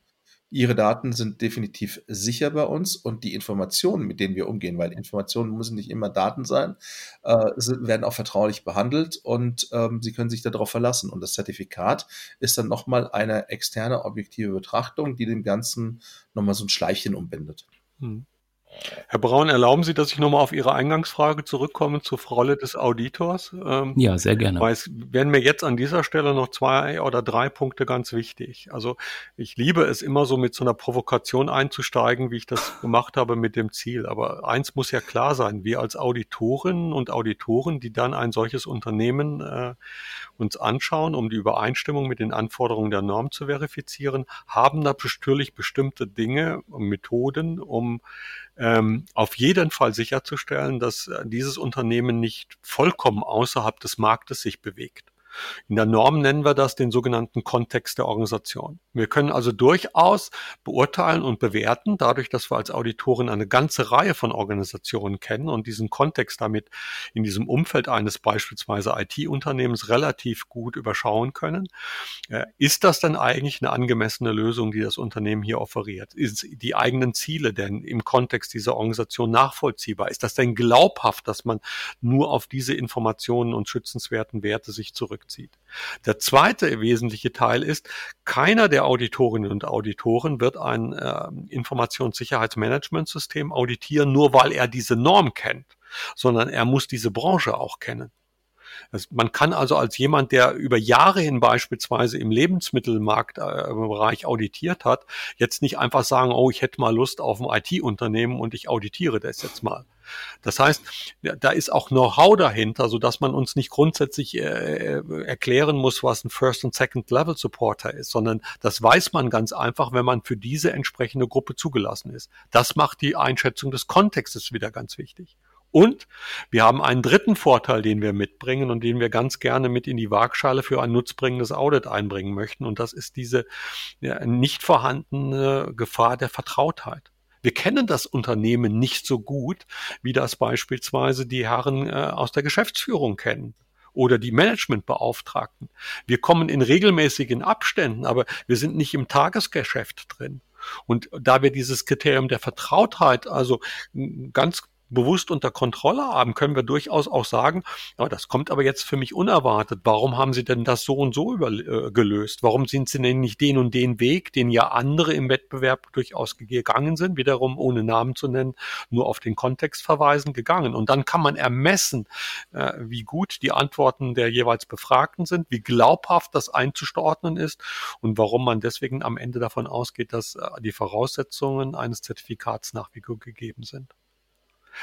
Ihre Daten sind definitiv sicher bei uns und die Informationen, mit denen wir umgehen, weil Informationen müssen nicht immer Daten sein, äh, werden auch vertraulich behandelt und ähm, Sie können sich darauf verlassen. Und das Zertifikat ist dann nochmal eine externe objektive Betrachtung, die dem Ganzen nochmal so ein Schleifchen umbindet. Hm. Herr Braun, erlauben Sie, dass ich nochmal auf Ihre Eingangsfrage zurückkomme zur Rolle des Auditors? Ähm, ja, sehr gerne. Weil es wären mir jetzt an dieser Stelle noch zwei oder drei Punkte ganz wichtig. Also ich liebe es immer so mit so einer Provokation einzusteigen, wie ich das gemacht habe mit dem Ziel. Aber eins muss ja klar sein, wir als Auditorinnen und Auditoren, die dann ein solches Unternehmen äh, uns anschauen, um die Übereinstimmung mit den Anforderungen der Norm zu verifizieren, haben natürlich bestimmte Dinge, Methoden, um ähm, auf jeden Fall sicherzustellen, dass äh, dieses Unternehmen nicht vollkommen außerhalb des Marktes sich bewegt. In der Norm nennen wir das den sogenannten Kontext der Organisation. Wir können also durchaus beurteilen und bewerten, dadurch, dass wir als Auditoren eine ganze Reihe von Organisationen kennen und diesen Kontext damit in diesem Umfeld eines beispielsweise IT-Unternehmens relativ gut überschauen können. Äh, ist das denn eigentlich eine angemessene Lösung, die das Unternehmen hier offeriert? Ist die eigenen Ziele denn im Kontext dieser Organisation nachvollziehbar? Ist das denn glaubhaft, dass man nur auf diese Informationen und schützenswerten Werte sich zurückzieht? Der zweite wesentliche Teil ist, keiner der Auditorinnen und Auditoren wird ein äh, Informationssicherheitsmanagementsystem auditieren, nur weil er diese Norm kennt, sondern er muss diese Branche auch kennen. Das, man kann also als jemand, der über Jahre hin beispielsweise im Lebensmittelmarktbereich äh, auditiert hat, jetzt nicht einfach sagen, oh, ich hätte mal Lust auf ein IT-Unternehmen und ich auditiere das jetzt mal. Das heißt, da ist auch Know-how dahinter, so dass man uns nicht grundsätzlich äh, erklären muss, was ein First- und Second-Level-Supporter ist, sondern das weiß man ganz einfach, wenn man für diese entsprechende Gruppe zugelassen ist. Das macht die Einschätzung des Kontextes wieder ganz wichtig. Und wir haben einen dritten Vorteil, den wir mitbringen und den wir ganz gerne mit in die Waagschale für ein nutzbringendes Audit einbringen möchten. Und das ist diese ja, nicht vorhandene Gefahr der Vertrautheit. Wir kennen das Unternehmen nicht so gut, wie das beispielsweise die Herren äh, aus der Geschäftsführung kennen oder die Managementbeauftragten. Wir kommen in regelmäßigen Abständen, aber wir sind nicht im Tagesgeschäft drin. Und da wir dieses Kriterium der Vertrautheit also ganz bewusst unter Kontrolle haben, können wir durchaus auch sagen, ja, das kommt aber jetzt für mich unerwartet. Warum haben Sie denn das so und so über, äh, gelöst? Warum sind Sie denn nicht den und den Weg, den ja andere im Wettbewerb durchaus gegangen sind, wiederum ohne Namen zu nennen, nur auf den Kontext verweisen, gegangen? Und dann kann man ermessen, äh, wie gut die Antworten der jeweils Befragten sind, wie glaubhaft das einzuordnen ist und warum man deswegen am Ende davon ausgeht, dass äh, die Voraussetzungen eines Zertifikats nach wie vor gegeben sind.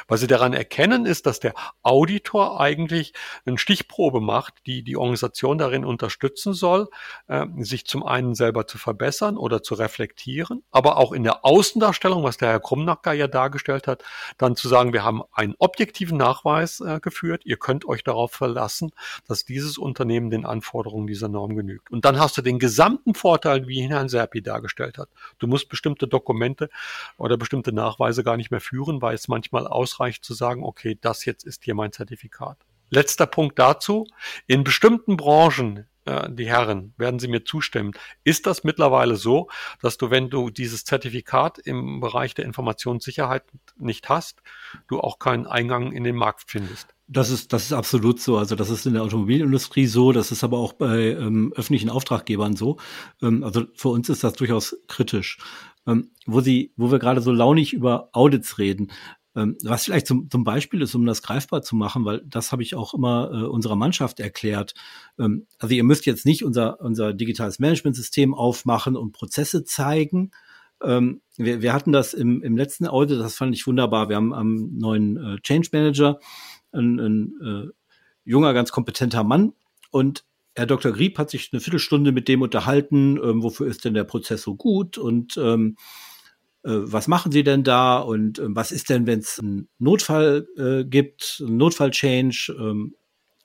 Was Sie daran erkennen, ist, dass der Auditor eigentlich eine Stichprobe macht, die die Organisation darin unterstützen soll, äh, sich zum einen selber zu verbessern oder zu reflektieren, aber auch in der Außendarstellung, was der Herr Krumnacker ja dargestellt hat, dann zu sagen, wir haben einen objektiven Nachweis äh, geführt, ihr könnt euch darauf verlassen, dass dieses Unternehmen den Anforderungen dieser Norm genügt. Und dann hast du den gesamten Vorteil, wie ihn Herrn Serpi dargestellt hat. Du musst bestimmte Dokumente oder bestimmte Nachweise gar nicht mehr führen, weil es manchmal aus ausreicht zu sagen, okay, das jetzt ist hier mein Zertifikat. Letzter Punkt dazu. In bestimmten Branchen, äh, die Herren, werden Sie mir zustimmen, ist das mittlerweile so, dass du, wenn du dieses Zertifikat im Bereich der Informationssicherheit nicht hast, du auch keinen Eingang in den Markt findest. Das ist, das ist absolut so. Also das ist in der Automobilindustrie so, das ist aber auch bei ähm, öffentlichen Auftraggebern so. Ähm, also für uns ist das durchaus kritisch. Ähm, wo sie, wo wir gerade so launig über Audits reden. Ähm, was vielleicht zum, zum Beispiel ist, um das greifbar zu machen, weil das habe ich auch immer äh, unserer Mannschaft erklärt. Ähm, also ihr müsst jetzt nicht unser, unser digitales Managementsystem aufmachen und Prozesse zeigen. Ähm, wir, wir hatten das im, im letzten Audit, das fand ich wunderbar. Wir haben am neuen äh, Change Manager, ein, ein äh, junger, ganz kompetenter Mann und Herr Dr. Grieb hat sich eine Viertelstunde mit dem unterhalten, ähm, wofür ist denn der Prozess so gut und ähm, äh, was machen Sie denn da und äh, was ist denn, wenn es einen Notfall äh, gibt, einen Notfall-Change, ähm,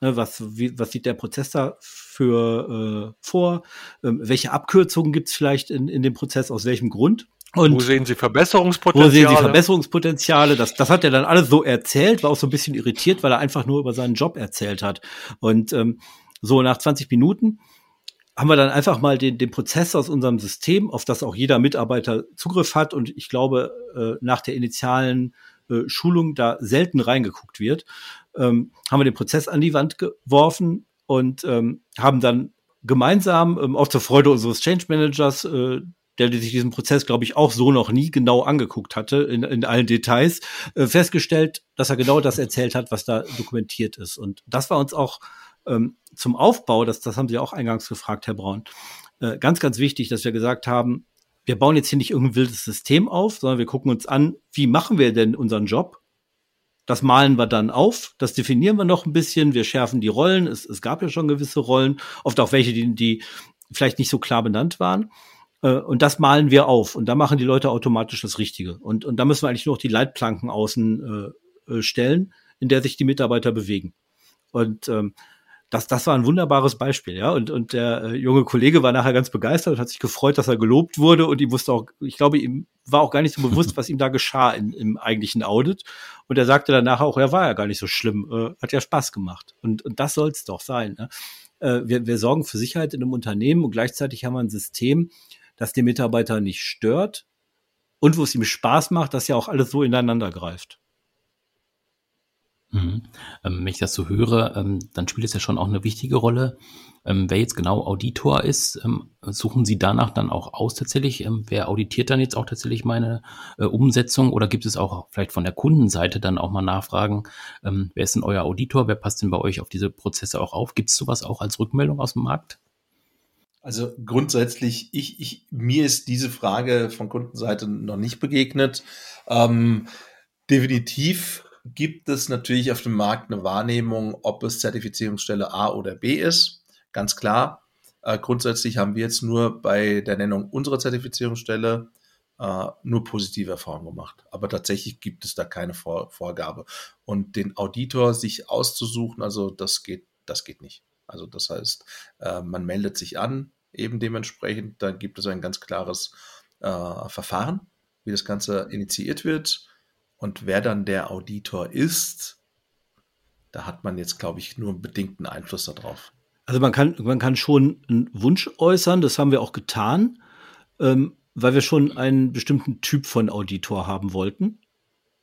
ne, was, wie, was sieht der Prozess da für äh, vor? Ähm, welche Abkürzungen gibt es vielleicht in, in dem Prozess, aus welchem Grund? Und wo sehen Sie Verbesserungspotenziale? Wo sehen Sie Verbesserungspotenziale? Das, das hat er dann alles so erzählt, war auch so ein bisschen irritiert, weil er einfach nur über seinen Job erzählt hat. Und ähm, so nach 20 Minuten haben wir dann einfach mal den, den Prozess aus unserem System, auf das auch jeder Mitarbeiter Zugriff hat und ich glaube, äh, nach der initialen äh, Schulung da selten reingeguckt wird, ähm, haben wir den Prozess an die Wand geworfen und ähm, haben dann gemeinsam, ähm, auch zur Freude unseres Change Managers, äh, der sich diesen Prozess, glaube ich, auch so noch nie genau angeguckt hatte, in, in allen Details, äh, festgestellt, dass er genau das erzählt hat, was da dokumentiert ist. Und das war uns auch ähm, zum Aufbau, das, das haben Sie auch eingangs gefragt, Herr Braun, äh, ganz, ganz wichtig, dass wir gesagt haben, wir bauen jetzt hier nicht irgendein wildes System auf, sondern wir gucken uns an, wie machen wir denn unseren Job? Das malen wir dann auf, das definieren wir noch ein bisschen, wir schärfen die Rollen, es, es gab ja schon gewisse Rollen, oft auch welche, die, die vielleicht nicht so klar benannt waren. Äh, und das malen wir auf und da machen die Leute automatisch das Richtige. Und, und da müssen wir eigentlich nur noch die Leitplanken außen äh, äh stellen, in der sich die Mitarbeiter bewegen. Und ähm, das, das war ein wunderbares Beispiel, ja. Und, und der äh, junge Kollege war nachher ganz begeistert und hat sich gefreut, dass er gelobt wurde. Und ihm wusste auch, ich glaube, ihm war auch gar nicht so bewusst, was ihm da geschah in, im eigentlichen Audit. Und er sagte danach auch, er war ja gar nicht so schlimm, äh, hat ja Spaß gemacht. Und, und das soll es doch sein. Ne? Äh, wir, wir sorgen für Sicherheit in einem Unternehmen und gleichzeitig haben wir ein System, das den Mitarbeiter nicht stört und wo es ihm Spaß macht, dass ja auch alles so ineinander greift. Mhm. Ähm, wenn ich das so höre, ähm, dann spielt es ja schon auch eine wichtige Rolle. Ähm, wer jetzt genau Auditor ist, ähm, suchen Sie danach dann auch aus tatsächlich? Ähm, wer auditiert dann jetzt auch tatsächlich meine äh, Umsetzung? Oder gibt es auch vielleicht von der Kundenseite dann auch mal Nachfragen, ähm, wer ist denn euer Auditor? Wer passt denn bei euch auf diese Prozesse auch auf? Gibt es sowas auch als Rückmeldung aus dem Markt? Also grundsätzlich, ich, ich, mir ist diese Frage von Kundenseite noch nicht begegnet. Definitiv gibt es natürlich auf dem Markt eine Wahrnehmung, ob es Zertifizierungsstelle A oder B ist. Ganz klar. Äh, grundsätzlich haben wir jetzt nur bei der Nennung unserer Zertifizierungsstelle äh, nur positive Erfahrungen gemacht. Aber tatsächlich gibt es da keine Vor Vorgabe. Und den Auditor sich auszusuchen, also das geht, das geht nicht. Also das heißt, äh, man meldet sich an, eben dementsprechend, dann gibt es ein ganz klares äh, Verfahren, wie das Ganze initiiert wird. Und wer dann der Auditor ist, da hat man jetzt, glaube ich, nur einen bedingten Einfluss darauf. Also man kann, man kann schon einen Wunsch äußern, das haben wir auch getan, ähm, weil wir schon einen bestimmten Typ von Auditor haben wollten.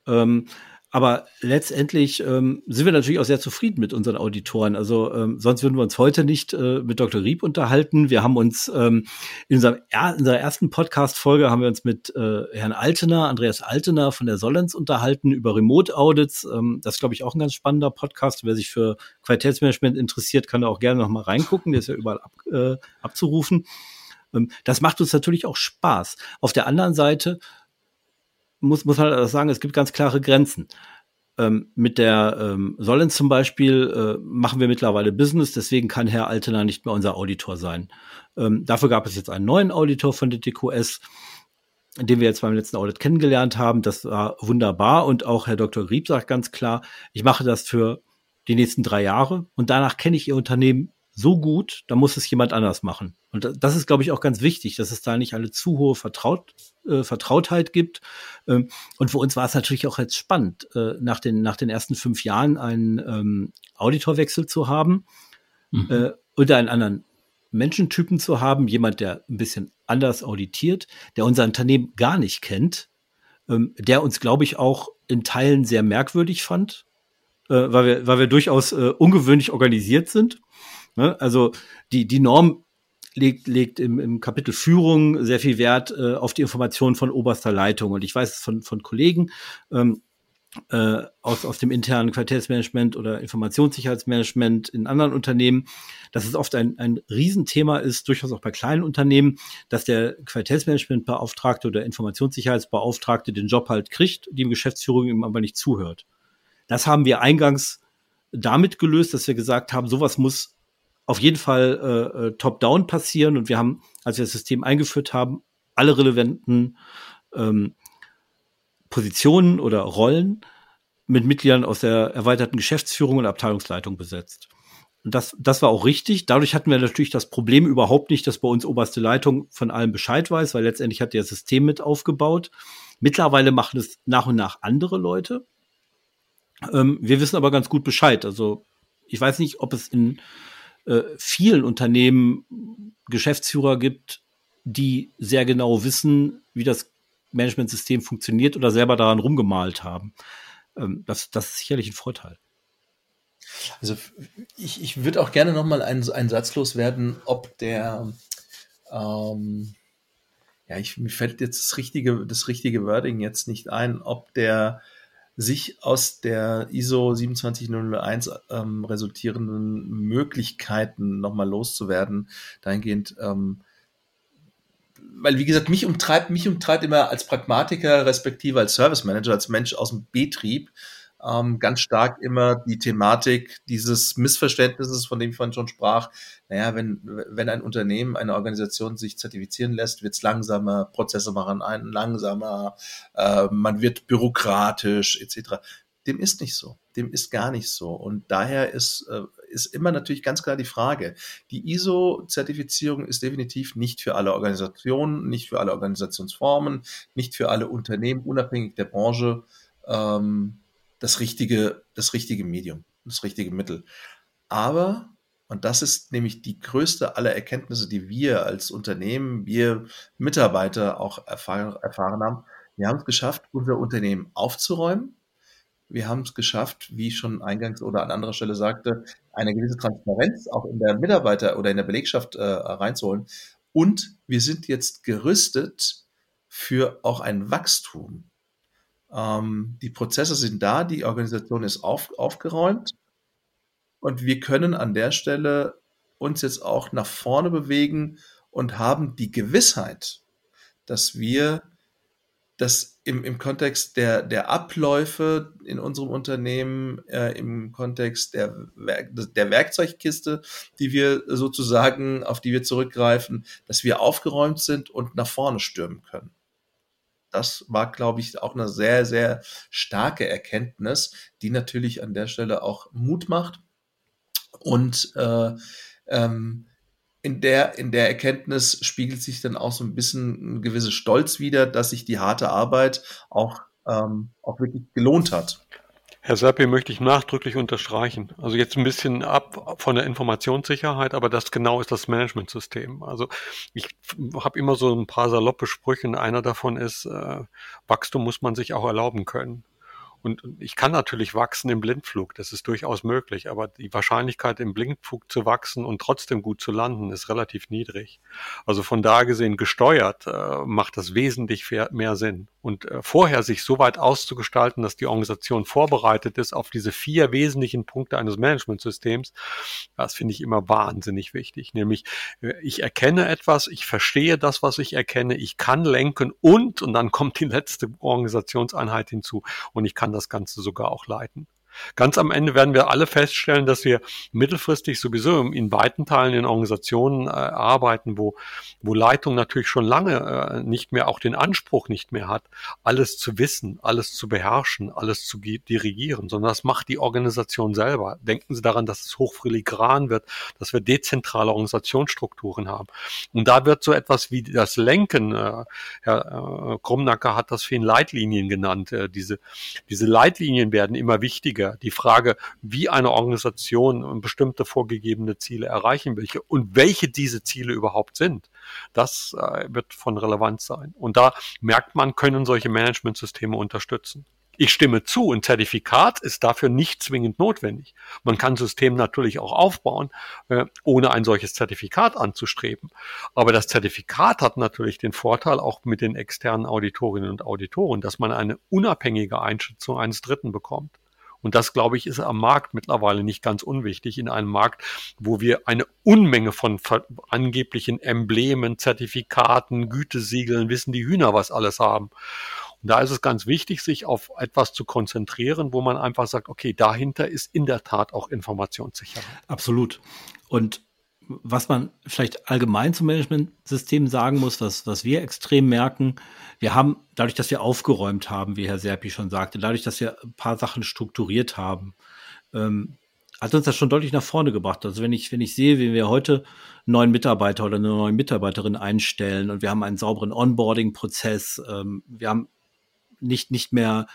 Ähm, aber letztendlich ähm, sind wir natürlich auch sehr zufrieden mit unseren Auditoren. Also ähm, sonst würden wir uns heute nicht äh, mit Dr. Rieb unterhalten. Wir haben uns ähm, in, unserem, in unserer ersten Podcast-Folge haben wir uns mit äh, Herrn Altener, Andreas Altener von der Solens unterhalten über Remote-Audits. Ähm, das ist, glaube ich, auch ein ganz spannender Podcast. Wer sich für Qualitätsmanagement interessiert, kann da auch gerne noch mal reingucken. Der ist ja überall ab, äh, abzurufen. Ähm, das macht uns natürlich auch Spaß. Auf der anderen Seite muss, muss halt sagen, es gibt ganz klare Grenzen. Ähm, mit der ähm, Sollen zum Beispiel äh, machen wir mittlerweile Business, deswegen kann Herr Altener nicht mehr unser Auditor sein. Ähm, dafür gab es jetzt einen neuen Auditor von der DQS, den wir jetzt beim letzten Audit kennengelernt haben. Das war wunderbar und auch Herr Dr. Grieb sagt ganz klar, ich mache das für die nächsten drei Jahre und danach kenne ich Ihr Unternehmen so gut, da muss es jemand anders machen. Und das ist, glaube ich, auch ganz wichtig, dass es da nicht eine zu hohe Vertraut, äh, Vertrautheit gibt. Ähm, und für uns war es natürlich auch jetzt spannend, äh, nach, den, nach den ersten fünf Jahren einen ähm, Auditorwechsel zu haben mhm. äh, oder einen anderen Menschentypen zu haben, jemand, der ein bisschen anders auditiert, der unser Unternehmen gar nicht kennt, ähm, der uns, glaube ich, auch in Teilen sehr merkwürdig fand, äh, weil, wir, weil wir durchaus äh, ungewöhnlich organisiert sind Ne? Also die, die Norm legt, legt im, im Kapitel Führung sehr viel Wert äh, auf die Information von oberster Leitung. Und ich weiß es von, von Kollegen ähm, äh, aus, aus dem internen Qualitätsmanagement oder Informationssicherheitsmanagement in anderen Unternehmen, dass es oft ein, ein Riesenthema ist, durchaus auch bei kleinen Unternehmen, dass der Qualitätsmanagementbeauftragte oder Informationssicherheitsbeauftragte den Job halt kriegt, die Geschäftsführung ihm aber nicht zuhört. Das haben wir eingangs damit gelöst, dass wir gesagt haben, sowas muss auf jeden Fall äh, äh, top-down passieren. Und wir haben, als wir das System eingeführt haben, alle relevanten ähm, Positionen oder Rollen mit Mitgliedern aus der erweiterten Geschäftsführung und Abteilungsleitung besetzt. Und das, das war auch richtig. Dadurch hatten wir natürlich das Problem überhaupt nicht, dass bei uns oberste Leitung von allem Bescheid weiß, weil letztendlich hat der System mit aufgebaut. Mittlerweile machen es nach und nach andere Leute. Ähm, wir wissen aber ganz gut Bescheid. Also ich weiß nicht, ob es in äh, vielen Unternehmen Geschäftsführer gibt, die sehr genau wissen, wie das Managementsystem funktioniert oder selber daran rumgemalt haben. Ähm, das, das ist sicherlich ein Vorteil. Also ich, ich würde auch gerne noch mal einen, einen Satz loswerden, ob der ähm, ja, ich, mir fällt jetzt das richtige, das richtige Wording jetzt nicht ein, ob der sich aus der ISO 27001 ähm, resultierenden Möglichkeiten nochmal loszuwerden, dahingehend, ähm, weil wie gesagt, mich umtreibt, mich umtreibt immer als Pragmatiker, respektive als Service Manager, als Mensch aus dem Betrieb, ähm, ganz stark immer die Thematik dieses Missverständnisses, von dem ich vorhin schon sprach. Naja, wenn, wenn ein Unternehmen, eine Organisation sich zertifizieren lässt, wird es langsamer, Prozesse machen einen langsamer, äh, man wird bürokratisch etc. Dem ist nicht so. Dem ist gar nicht so. Und daher ist, äh, ist immer natürlich ganz klar die Frage. Die ISO-Zertifizierung ist definitiv nicht für alle Organisationen, nicht für alle Organisationsformen, nicht für alle Unternehmen, unabhängig der Branche, ähm, das richtige, das richtige Medium, das richtige Mittel. Aber und das ist nämlich die größte aller Erkenntnisse, die wir als Unternehmen, wir Mitarbeiter auch erfahren, erfahren haben. Wir haben es geschafft, unser Unternehmen aufzuräumen. Wir haben es geschafft, wie ich schon eingangs oder an anderer Stelle sagte, eine gewisse Transparenz auch in der Mitarbeiter oder in der Belegschaft äh, reinzuholen. Und wir sind jetzt gerüstet für auch ein Wachstum. Ähm, die Prozesse sind da, die Organisation ist auf, aufgeräumt und wir können an der Stelle uns jetzt auch nach vorne bewegen und haben die Gewissheit, dass wir das im, im Kontext der, der Abläufe in unserem Unternehmen, äh, im Kontext der, der Werkzeugkiste, die wir sozusagen, auf die wir zurückgreifen, dass wir aufgeräumt sind und nach vorne stürmen können. Das war, glaube ich, auch eine sehr, sehr starke Erkenntnis, die natürlich an der Stelle auch Mut macht und äh, ähm, in der, in der Erkenntnis spiegelt sich dann auch so ein bisschen ein gewisser Stolz wieder, dass sich die harte Arbeit auch, ähm, auch wirklich gelohnt hat. Herr Serpi möchte ich nachdrücklich unterstreichen. Also jetzt ein bisschen ab von der Informationssicherheit, aber das genau ist das Managementsystem. Also ich habe immer so ein paar saloppe Sprüche. Einer davon ist, äh, Wachstum muss man sich auch erlauben können. Und ich kann natürlich wachsen im Blindflug, das ist durchaus möglich, aber die Wahrscheinlichkeit im Blindflug zu wachsen und trotzdem gut zu landen ist relativ niedrig. Also von da gesehen gesteuert äh, macht das wesentlich mehr Sinn. Und äh, vorher sich so weit auszugestalten, dass die Organisation vorbereitet ist auf diese vier wesentlichen Punkte eines Managementsystems, das finde ich immer wahnsinnig wichtig. Nämlich, äh, ich erkenne etwas, ich verstehe das, was ich erkenne, ich kann lenken und, und dann kommt die letzte Organisationseinheit hinzu und ich kann kann das Ganze sogar auch leiten. Ganz am Ende werden wir alle feststellen, dass wir mittelfristig sowieso in weiten Teilen in Organisationen äh, arbeiten, wo, wo Leitung natürlich schon lange äh, nicht mehr auch den Anspruch nicht mehr hat, alles zu wissen, alles zu beherrschen, alles zu dirigieren, sondern das macht die Organisation selber. Denken Sie daran, dass es hochfiligran wird, dass wir dezentrale Organisationsstrukturen haben. Und da wird so etwas wie das Lenken, äh, Herr äh, Krumnacker hat das für Leitlinien genannt, äh, diese, diese Leitlinien werden immer wichtiger der, die Frage, wie eine Organisation bestimmte vorgegebene Ziele erreichen will und welche diese Ziele überhaupt sind, das äh, wird von Relevanz sein. Und da merkt man, können solche Managementsysteme unterstützen. Ich stimme zu, ein Zertifikat ist dafür nicht zwingend notwendig. Man kann System natürlich auch aufbauen, äh, ohne ein solches Zertifikat anzustreben. Aber das Zertifikat hat natürlich den Vorteil auch mit den externen Auditorinnen und Auditoren, dass man eine unabhängige Einschätzung eines Dritten bekommt. Und das, glaube ich, ist am Markt mittlerweile nicht ganz unwichtig. In einem Markt, wo wir eine Unmenge von angeblichen Emblemen, Zertifikaten, Gütesiegeln, wissen die Hühner, was alles haben. Und da ist es ganz wichtig, sich auf etwas zu konzentrieren, wo man einfach sagt, okay, dahinter ist in der Tat auch Informationssicherheit. Absolut. Und was man vielleicht allgemein zum Managementsystem sagen muss, was, was wir extrem merken, wir haben, dadurch, dass wir aufgeräumt haben, wie Herr Serpi schon sagte, dadurch, dass wir ein paar Sachen strukturiert haben, ähm, hat uns das schon deutlich nach vorne gebracht. Also wenn ich, wenn ich sehe, wie wir heute einen neuen Mitarbeiter oder eine neue Mitarbeiterin einstellen und wir haben einen sauberen Onboarding-Prozess, ähm, wir haben nicht, nicht mehr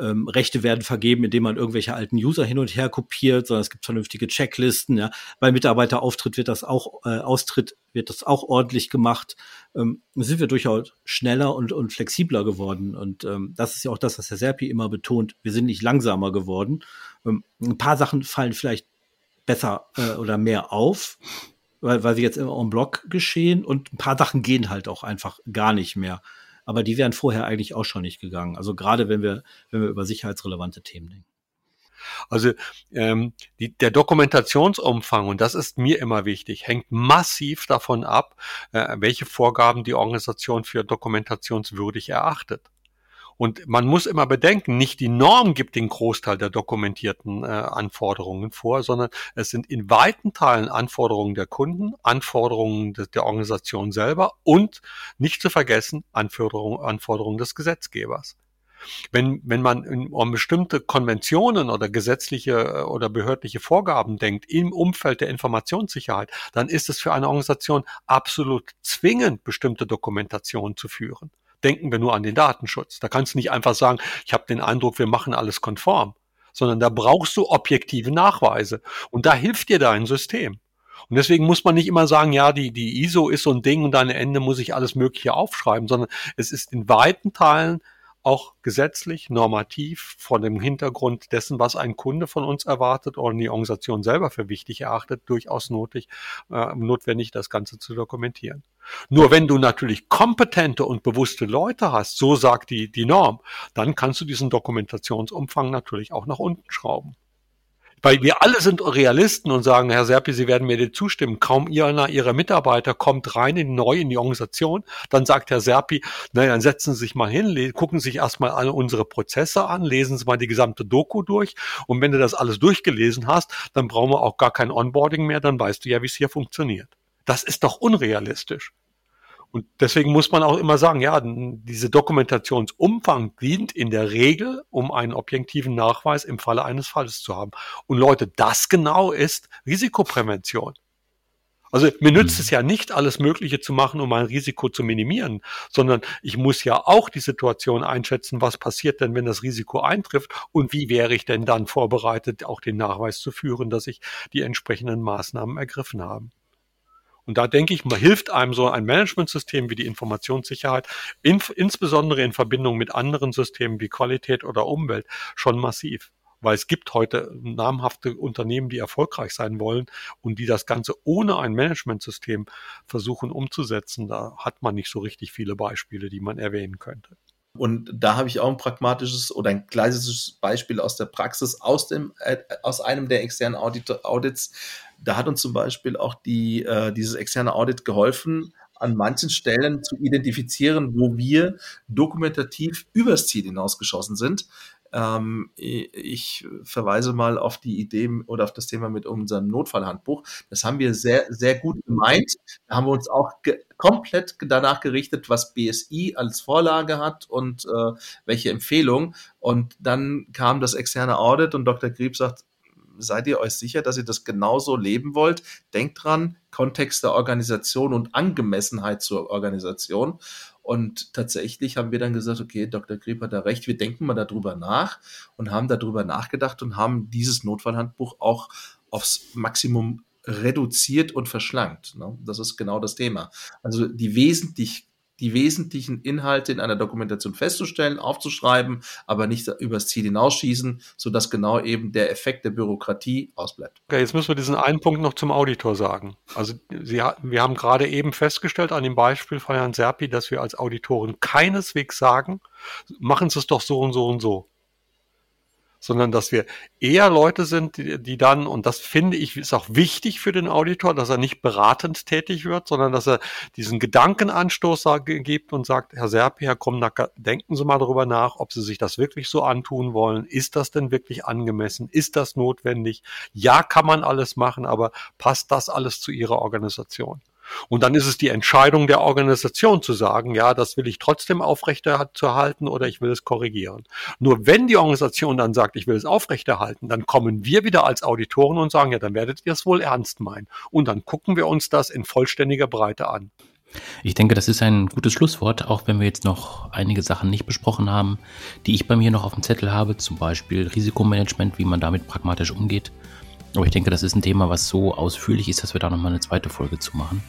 ähm, Rechte werden vergeben, indem man irgendwelche alten User hin und her kopiert, sondern es gibt vernünftige Checklisten. Ja. Bei Mitarbeiterauftritt wird das auch, äh, Austritt wird das auch ordentlich gemacht. Ähm, sind wir durchaus schneller und, und flexibler geworden. Und ähm, das ist ja auch das, was Herr Serpi immer betont. Wir sind nicht langsamer geworden. Ähm, ein paar Sachen fallen vielleicht besser äh, oder mehr auf, weil, weil sie jetzt immer en Block geschehen und ein paar Sachen gehen halt auch einfach gar nicht mehr aber die wären vorher eigentlich auch schon nicht gegangen. Also gerade wenn wir, wenn wir über sicherheitsrelevante Themen denken. Also ähm, die, der Dokumentationsumfang, und das ist mir immer wichtig, hängt massiv davon ab, äh, welche Vorgaben die Organisation für dokumentationswürdig erachtet. Und man muss immer bedenken, nicht die Norm gibt den Großteil der dokumentierten äh, Anforderungen vor, sondern es sind in weiten Teilen Anforderungen der Kunden, Anforderungen de der Organisation selber und nicht zu vergessen Anforderungen, Anforderungen des Gesetzgebers. Wenn, wenn man um bestimmte Konventionen oder gesetzliche äh, oder behördliche Vorgaben denkt im Umfeld der Informationssicherheit, dann ist es für eine Organisation absolut zwingend, bestimmte Dokumentationen zu führen. Denken wir nur an den Datenschutz. Da kannst du nicht einfach sagen, ich habe den Eindruck, wir machen alles konform, sondern da brauchst du objektive Nachweise. Und da hilft dir dein System. Und deswegen muss man nicht immer sagen, ja, die, die ISO ist so ein Ding und am Ende muss ich alles Mögliche aufschreiben, sondern es ist in weiten Teilen auch gesetzlich, normativ vor dem Hintergrund dessen, was ein Kunde von uns erwartet oder die Organisation selber für wichtig erachtet, durchaus notwendig, äh, notwendig, das Ganze zu dokumentieren. Nur wenn du natürlich kompetente und bewusste Leute hast, so sagt die, die Norm, dann kannst du diesen Dokumentationsumfang natürlich auch nach unten schrauben. Weil wir alle sind Realisten und sagen, Herr Serpi, Sie werden mir dir zustimmen. Kaum einer Ihrer Mitarbeiter kommt rein in, neu in die Organisation. Dann sagt Herr Serpi, naja, dann setzen Sie sich mal hin, gucken Sie sich erstmal alle unsere Prozesse an, lesen Sie mal die gesamte Doku durch. Und wenn du das alles durchgelesen hast, dann brauchen wir auch gar kein Onboarding mehr, dann weißt du ja, wie es hier funktioniert. Das ist doch unrealistisch. Und deswegen muss man auch immer sagen, ja, diese Dokumentationsumfang dient in der Regel, um einen objektiven Nachweis im Falle eines Falles zu haben. Und Leute, das genau ist Risikoprävention. Also mir nützt mhm. es ja nicht, alles Mögliche zu machen, um ein Risiko zu minimieren, sondern ich muss ja auch die Situation einschätzen, was passiert denn, wenn das Risiko eintrifft und wie wäre ich denn dann vorbereitet, auch den Nachweis zu führen, dass ich die entsprechenden Maßnahmen ergriffen habe. Und da denke ich, man hilft einem so ein Managementsystem wie die Informationssicherheit, in, insbesondere in Verbindung mit anderen Systemen wie Qualität oder Umwelt, schon massiv. Weil es gibt heute namhafte Unternehmen, die erfolgreich sein wollen und die das Ganze ohne ein Managementsystem versuchen umzusetzen. Da hat man nicht so richtig viele Beispiele, die man erwähnen könnte. Und da habe ich auch ein pragmatisches oder ein klassisches Beispiel aus der Praxis, aus, dem, äh, aus einem der externen Audit Audits. Da hat uns zum Beispiel auch die, äh, dieses externe Audit geholfen, an manchen Stellen zu identifizieren, wo wir dokumentativ übers Ziel hinausgeschossen sind. Ähm, ich verweise mal auf die Idee oder auf das Thema mit unserem Notfallhandbuch. Das haben wir sehr, sehr gut gemeint. Da haben wir uns auch ge komplett danach gerichtet, was BSI als Vorlage hat und äh, welche Empfehlung. Und dann kam das externe Audit und Dr. Grieb sagt, seid ihr euch sicher, dass ihr das genauso leben wollt? Denkt dran, Kontext der Organisation und Angemessenheit zur Organisation. Und tatsächlich haben wir dann gesagt, okay, Dr. Grieb hat da recht, wir denken mal darüber nach und haben darüber nachgedacht und haben dieses Notfallhandbuch auch aufs Maximum reduziert und verschlankt. Ne? Das ist genau das Thema. Also die wesentlich die wesentlichen Inhalte in einer Dokumentation festzustellen, aufzuschreiben, aber nicht übers Ziel hinausschießen, sodass genau eben der Effekt der Bürokratie ausbleibt. Okay, jetzt müssen wir diesen einen Punkt noch zum Auditor sagen. Also Sie, wir haben gerade eben festgestellt an dem Beispiel von Herrn Serpi, dass wir als Auditoren keineswegs sagen, machen Sie es doch so und so und so sondern dass wir eher Leute sind, die, die dann, und das finde ich, ist auch wichtig für den Auditor, dass er nicht beratend tätig wird, sondern dass er diesen Gedankenanstoß gibt und sagt, Herr Serpi, Herr Krumnacker, denken Sie mal darüber nach, ob Sie sich das wirklich so antun wollen. Ist das denn wirklich angemessen? Ist das notwendig? Ja, kann man alles machen, aber passt das alles zu Ihrer Organisation? Und dann ist es die Entscheidung der Organisation zu sagen, ja, das will ich trotzdem aufrechterhalten oder ich will es korrigieren. Nur wenn die Organisation dann sagt, ich will es aufrechterhalten, dann kommen wir wieder als Auditoren und sagen, ja, dann werdet ihr es wohl ernst meinen. Und dann gucken wir uns das in vollständiger Breite an. Ich denke, das ist ein gutes Schlusswort, auch wenn wir jetzt noch einige Sachen nicht besprochen haben, die ich bei mir noch auf dem Zettel habe, zum Beispiel Risikomanagement, wie man damit pragmatisch umgeht. Aber ich denke, das ist ein Thema, was so ausführlich ist, dass wir da nochmal eine zweite Folge zu machen.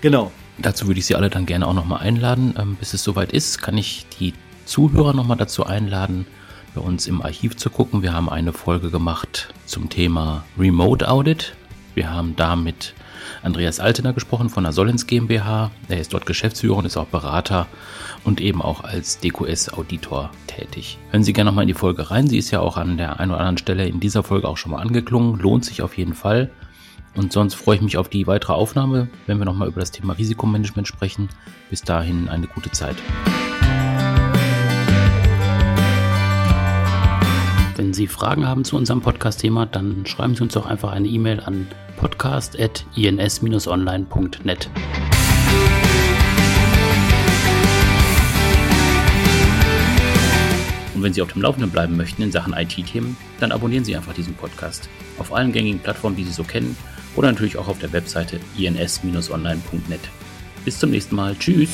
Genau. Dazu würde ich Sie alle dann gerne auch nochmal einladen. Ähm, bis es soweit ist, kann ich die Zuhörer nochmal dazu einladen, bei uns im Archiv zu gucken. Wir haben eine Folge gemacht zum Thema Remote Audit. Wir haben da mit Andreas Altener gesprochen von der Solens GmbH. Er ist dort Geschäftsführer und ist auch Berater und eben auch als DQS-Auditor tätig. Hören Sie gerne nochmal in die Folge rein. Sie ist ja auch an der einen oder anderen Stelle in dieser Folge auch schon mal angeklungen. Lohnt sich auf jeden Fall. Und sonst freue ich mich auf die weitere Aufnahme, wenn wir nochmal über das Thema Risikomanagement sprechen. Bis dahin eine gute Zeit. Wenn Sie Fragen haben zu unserem Podcast-Thema, dann schreiben Sie uns doch einfach eine E-Mail an podcast.ins-online.net. Und wenn Sie auf dem Laufenden bleiben möchten in Sachen IT-Themen, dann abonnieren Sie einfach diesen Podcast auf allen gängigen Plattformen, die Sie so kennen oder natürlich auch auf der Webseite ins-online.net. Bis zum nächsten Mal. Tschüss.